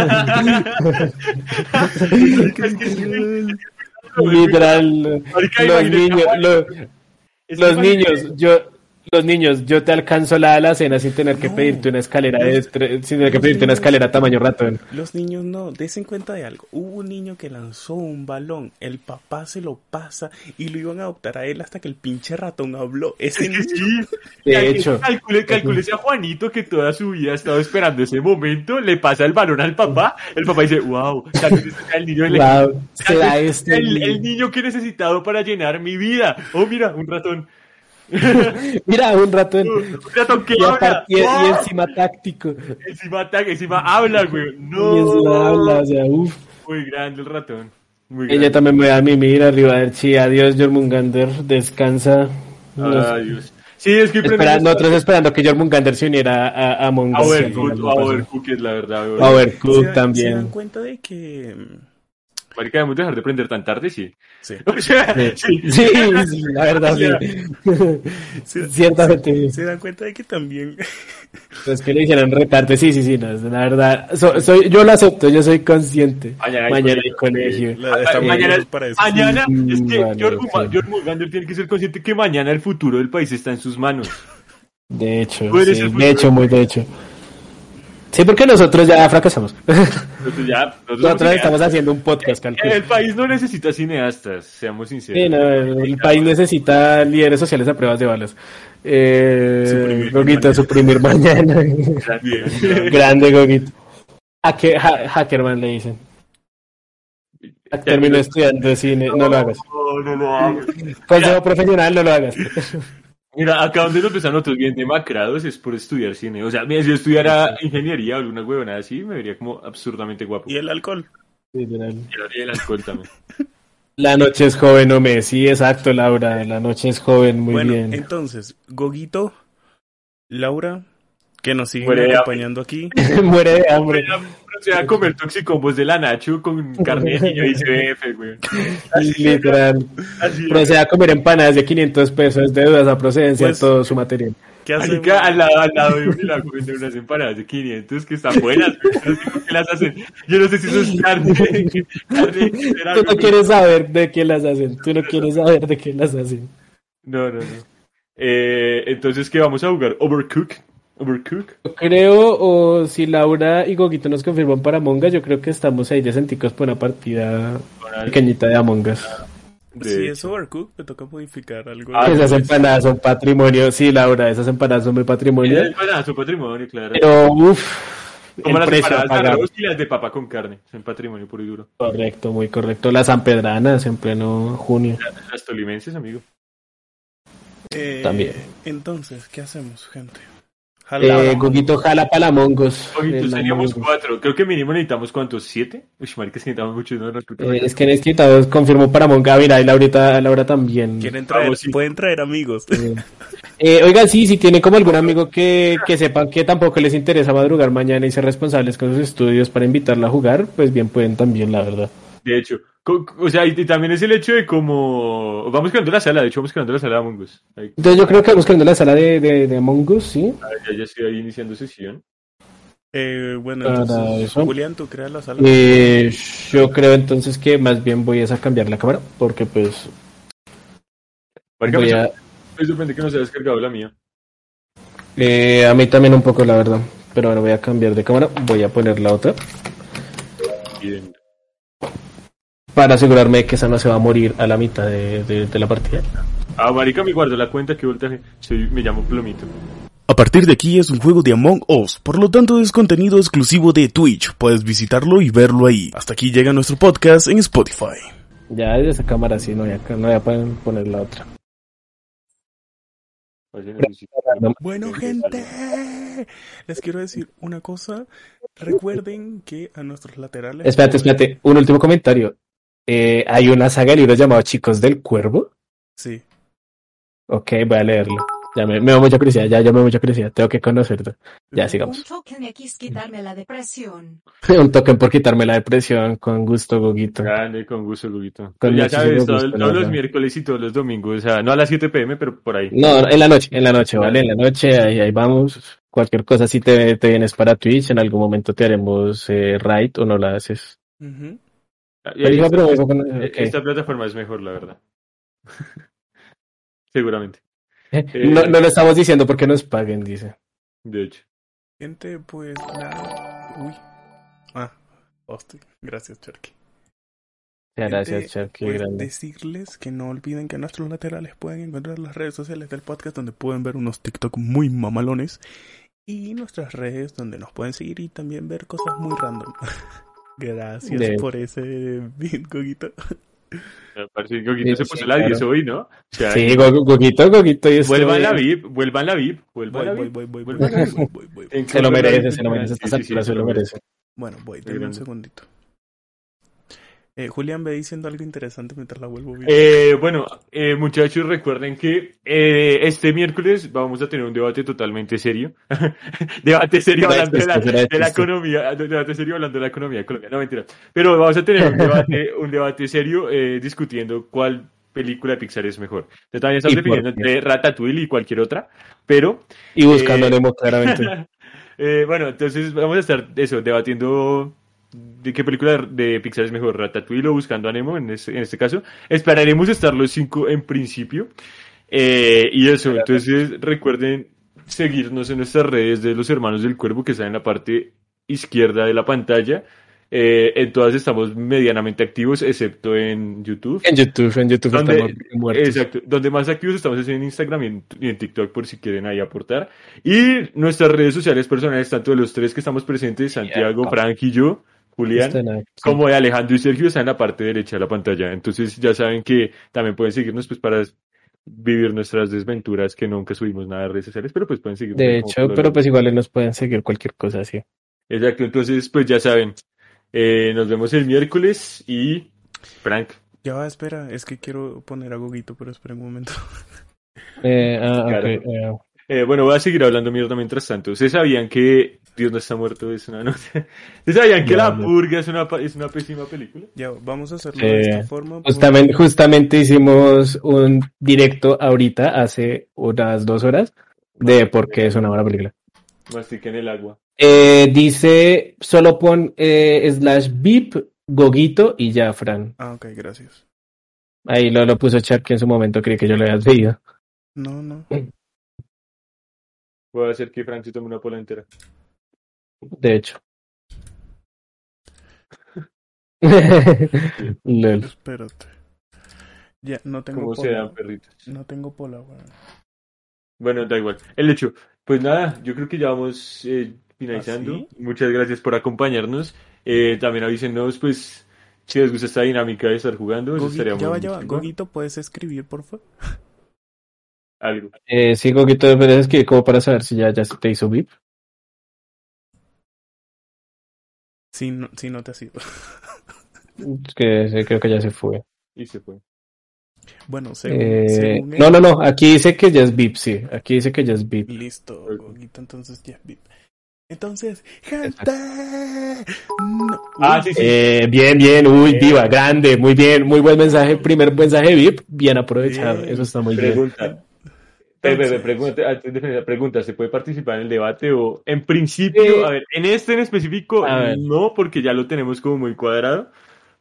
Literal, los niños, los niños, yo, los niños, yo te alcanzo la alacena sin tener que pedirte una escalera de, sin tener que pedirte una escalera tamaño ratón. Los niños no, desen cuenta de algo. Hubo un niño que lanzó un balón, el papá se lo pasa y lo iban a adoptar a él hasta que el pinche ratón habló. Ese niño... De Calcule- hecho. calcule, calcúlese a Juanito que toda su vida ha estado esperando ese momento, le pasa el balón al papá, el papá dice, wow, el niño elegido. Wow, este. el, el niño que he necesitado para llenar mi vida. Oh, mira, un ratón. Mira, un ratón. Un ratón que Y, habla. y- y ¡Oh! encima táctico. Encima ataca, encima habla, güey. No. Y encima habla, o sea, uff. Muy grande el ratón. Muy Ella grande. también me da a mimir arriba del chi. Adiós, Jormungander. Descansa. Nos- Adiós. Sí, es que espera- nosotros esperando que Jormungander se uniera a, a Among A Sí, a Overcooked es la verdad, güey. A ¿Se, Overcooked dan- también. ¿Se dan cuenta de que... Marica, debemos dejar de prender tan tarde, sí. Sí. O sea, Sí, sí. sí, sí, la verdad, sí. ¿Se, Ciertamente. se dan cuenta de que también... Es que le hicieron retarte, sí, sí, sí, no, la verdad. So- soy, yo lo acepto, yo soy consciente. Mañana hay Mañana hay colegio. colegio. La- estamos mañana, para eso. mañana es que vale, George, tiene que ser consciente que mañana el futuro del país está en sus manos. De hecho, sí, de hecho, muy de hecho. Sí, porque nosotros ya fracasamos. Ya, nosotros Nosotros estamos haciendo un podcast, calculo. El país no necesita cineastas, seamos sinceros. Sí, no, el, el país necesita líderes sociales a pruebas de balas. Eh, Goguito, suprimir mañana. Grande, Goguito. Hacker, ha- Hackerman le dicen. Terminó estudiando cine, no lo hagas. No, no lo hagas. Consejo profesional, no lo hagas. Mira, acá donde nos empiezan nosotros bien demacrados es por estudiar cine. O sea, mira, si yo estudiara ingeniería o alguna huevonada así, me vería como absurdamente guapo. ¿Y el alcohol? Literal. Y el alcohol también. La noche es joven, hombre. Sí, exacto, Laura. La noche es joven, muy bueno, bien. entonces, Goguito, Laura, que nos siguen acompañando aquí. Muere de hambre. Se va a comer toxicombos de la Nacho con carne de niño y CF, güey. Literal. Así Procede a comer empanadas de 500 pesos de dudas a procedencia Pues, todo su material. ¿Qué hacemos? Marica, al lado, al lado de un milagro venden unas empanadas de 500 que están buenas, pero no sé las hacen. Yo no sé si eso es carne, Tú no quieres saber de qué las hacen. Tú no quieres saber de qué las hacen. No, no, no. Eh, entonces, ¿qué vamos a jugar? Overcook. Overcook. Yo creo, o si Laura y Goguito nos confirman para Among Us, yo creo que estamos ahí decenticos por una partida pequeñita de Among Us. De- Si es Overcooked, me toca modificar algo. Ah, esas empanadas son patrimonio. Sí, Laura, esas empanadas son muy patrimonio. Es para su patrimonio, claro. Pero, uff, Como las empanadas y las de papa con carne. Son patrimonio puro y duro. Correcto, muy correcto. Las Sanpedranas en pleno junio. Las tolimenses, amigo. Eh, También. Entonces, ¿qué hacemos, gente? Eh, Jala. Goguito jala para la Mongos. Oye, El seríamos cuatro. Creo que mínimo necesitamos cuántos, siete. Uy, marica, es que necesitamos muchos, no, no, Eh, es que necesitamos, confirmó para. Ah, Mira, y Laurita, Laura también. ¿Quieren traer? Vamos, sí. Pueden traer amigos. Eh, oigan, sí, si tiene como algún amigo que, que sepan que tampoco les interesa madrugar mañana y ser responsables con sus estudios para invitarla a jugar, pues bien pueden también, la verdad. De hecho, o sea, y, también es el hecho de como vamos creando la sala, de hecho vamos creando la sala de Among Us. Ahí, yo creo que vamos creando la sala de, de, de Among Us, ¿sí? ya, ya estoy ahí iniciando sesión. Eh, bueno, entonces. Julián, tú creas la sala. Eh, yo creo entonces que más bien voy a cambiar la cámara, porque pues Marica, voy me, a... me sorprende que no se haya descargado la mía. eh, a mí también un poco, la verdad. Pero ahora voy a cambiar de cámara, voy a poner la otra, Bien. Para asegurarme de que esa no se va a morir a la mitad de, de- de la partida. Ah, marica, me guardo la cuenta que voltaje. Soy, me llamo Plomito. A partir de aquí es un juego de Among Us, por lo tanto es contenido exclusivo de Twitch. Puedes visitarlo y verlo ahí. Hasta aquí llega nuestro podcast en Spotify. Ya desde esa cámara sí, no voy a, no voy a poner- poner la otra. Bueno, gente, les quiero decir una cosa. Recuerden que a nuestros laterales. Espérate, espérate. Un último comentario. Eh, hay una saga de libros llamado Chicos del Cuervo. Sí. Ok, voy a leerlo. Ya me, me da mucha curiosidad, ya, ya me da mucha curiosidad. Tengo que conocerlo. Ya, Un sigamos. token X quitarme la depresión. Un token por quitarme la depresión. Con gusto, Goguito. Grande, con gusto, Luguito. Con ya muchísimo sabes, todo- gusto, todos los miércoles y todos los domingos, o sea, no a las 7 pm, pero por ahí. No, en la noche, en la noche, ¿vale? En la noche, ahí, ahí vamos. Cualquier cosa, si te, te vienes para Twitch, en algún momento te haremos eh, raid o no la haces. Ahí Pero esta, iba a preguntar- esta- ok. esta plataforma es mejor, la verdad. Seguramente, No, no lo estamos diciendo porque nos paguen, dice. de hecho. Gente, pues nada. Uy. Ah, hostia. Gracias, Cherky. Gracias, qué pues, decirles que no olviden que en nuestros laterales pueden encontrar las redes sociales del podcast donde pueden ver unos TikTok muy mamalones y nuestras redes donde nos pueden seguir y también ver cosas muy random. Gracias De- por ese Goguito. Me parece que Coquito se Sí, puso sí, la claro. 10 hoy, ¿no? O sea, Sí, y esto- vuelvan la VIP, vuelvan la VIP, vuelvan Voy, la voy, VIP. voy, voy, voy, Vuelvan voy, la VIP. voy, voy, voy, voy. Se lo merece, se lo merece. Esta se lo merece. Bueno, voy, denme un segundito. Eh, Julián ve diciendo algo interesante mientras la vuelvo bien. Eh, bueno, eh, muchachos, recuerden que eh, este miércoles vamos a tener un debate totalmente serio. debate serio hablando de la, de la economía. de- Debate serio hablando de la economía de Colombia. No, mentira. Pero vamos a tener un debate, un debate serio eh, discutiendo cuál película de Pixar es mejor. Entonces, también estamos ¿Y por definiendo entre Ratatouille y cualquier otra. Pero Y buscando Eh, claramente. eh, bueno, entonces vamos a estar eso, debatiendo de qué película de, Pixar es mejor, Ratatouille o Buscando a Nemo en este, en este caso. Esperaremos estar los cinco en principio. Eh, y eso, entonces recuerden seguirnos en nuestras redes de los hermanos del cuervo que están en la parte izquierda de la pantalla. Eh, en todas estamos medianamente activos, excepto en YouTube. En YouTube, en YouTube ¿Dónde? estamos muertos. Exacto. Donde más activos estamos es en Instagram y en, y en TikTok por si quieren ahí aportar. Y nuestras redes sociales personales, tanto de los tres que estamos presentes, Santiago, Cierto. Frank y yo, Julián, como de Alejandro y Sergio, están en la parte derecha de la pantalla. Entonces ya saben que también pueden seguirnos pues para vivir nuestras desventuras que nunca subimos nada de redes sociales, pero pues pueden seguirnos. De hecho, pero los- pues igual nos pueden seguir cualquier cosa así. Exacto, entonces pues ya saben. Eh, nos vemos el miércoles y Frank. Ya va, espera, es que quiero poner a Goguito, pero espera un momento. Eh, ah, Claro. eh, Eh, bueno, voy a seguir hablando mierda mientras tanto. ¿Ustedes sabían que Dios no está muerto? Es una nota. ¿Ustedes sabían que No, La no. Purga es una, es una pésima película? Ya, vamos a hacerlo Eh, de esta forma. Justamente, justamente hicimos un directo ahorita, hace unas dos horas, de por qué es una buena película. Mastiquen el agua. Eh, dice, solo pon eh, slash beep, goguito y ya, Fran. Ah, ok, gracias. Ahí lo, lo puso Chuck que en su momento creí que yo lo había leído. No, no. Voy a hacer que Frank se tome una pola entera. De hecho. Lol. Espérate. Ya, no tengo ¿Cómo se pola. dan perritos? No tengo pola, weón. Bueno, da igual. El hecho. Pues nada, yo creo que ya vamos eh, finalizando. ¿Ah, Muchas gracias por acompañarnos. Eh, también avísenos, pues, si les gusta esta dinámica de estar jugando. Eso Gogi- estaría ya va, muy ya va. Goguito, ¿puedes escribir, por favor? Algo. Eh, sí, goguito, pero es que como para saber si ya, ya se te hizo beep. Sí, no, sí, no te ha sido. Es que sí, creo que ya se fue. Y se fue. Bueno, según, Eh, según él- no, no, no, aquí dice que ya es beep, sí. Aquí dice que ya es beep. Listo, entonces ya. bip. Entonces, gente. No. Ah, sí, sí. Eh, bien, bien, uy, diva, grande, muy bien, muy buen mensaje, primer mensaje VIP, bien aprovechado, Bien. eso está muy bien. Pregunta. Entonces- pregunta, antes de finalizar, pregunta, ¿se puede participar en el debate o en principio, Eh, a ver, en este en específico no, porque ya lo tenemos como muy cuadrado,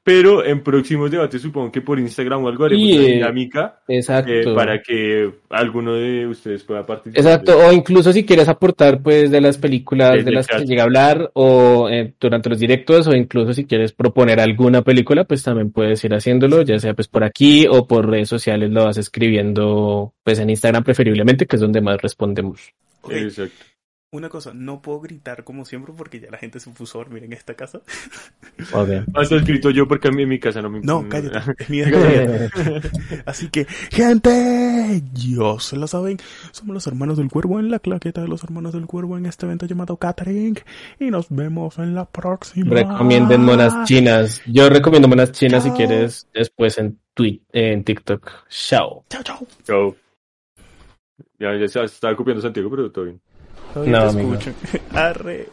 pero en próximos debates supongo que por Instagram o algo haremos Y, una eh, dinámica Exacto. eh, para que alguno de ustedes pueda participar. Exacto, o incluso si quieres aportar pues de las películas Desde de las chat. que llega a hablar o eh, durante los directos o incluso si quieres proponer alguna película pues también puedes ir haciéndolo, ya sea pues por aquí o por redes sociales lo vas escribiendo pues en Instagram preferiblemente que es donde más respondemos. Exacto. Una cosa, no puedo gritar como siempre porque ya la gente se puso a dormir en esta casa. Ok. Hasta escrito yo porque a mí en mi casa no me No, cállate, es mi. Así que, gente, ellos se la saben. Somos los hermanos del cuervo en la claqueta de los hermanos del cuervo en este evento llamado Catering. Y nos vemos en la próxima. Recomienden monas chinas. Yo recomiendo monas chinas si quieres después en tweet, en TikTok. Chao. Chao, chao. Chao. Ya, ya se estaba copiando Santiago, pero todo bien. Todavía No, te amigo. escucho. Arre.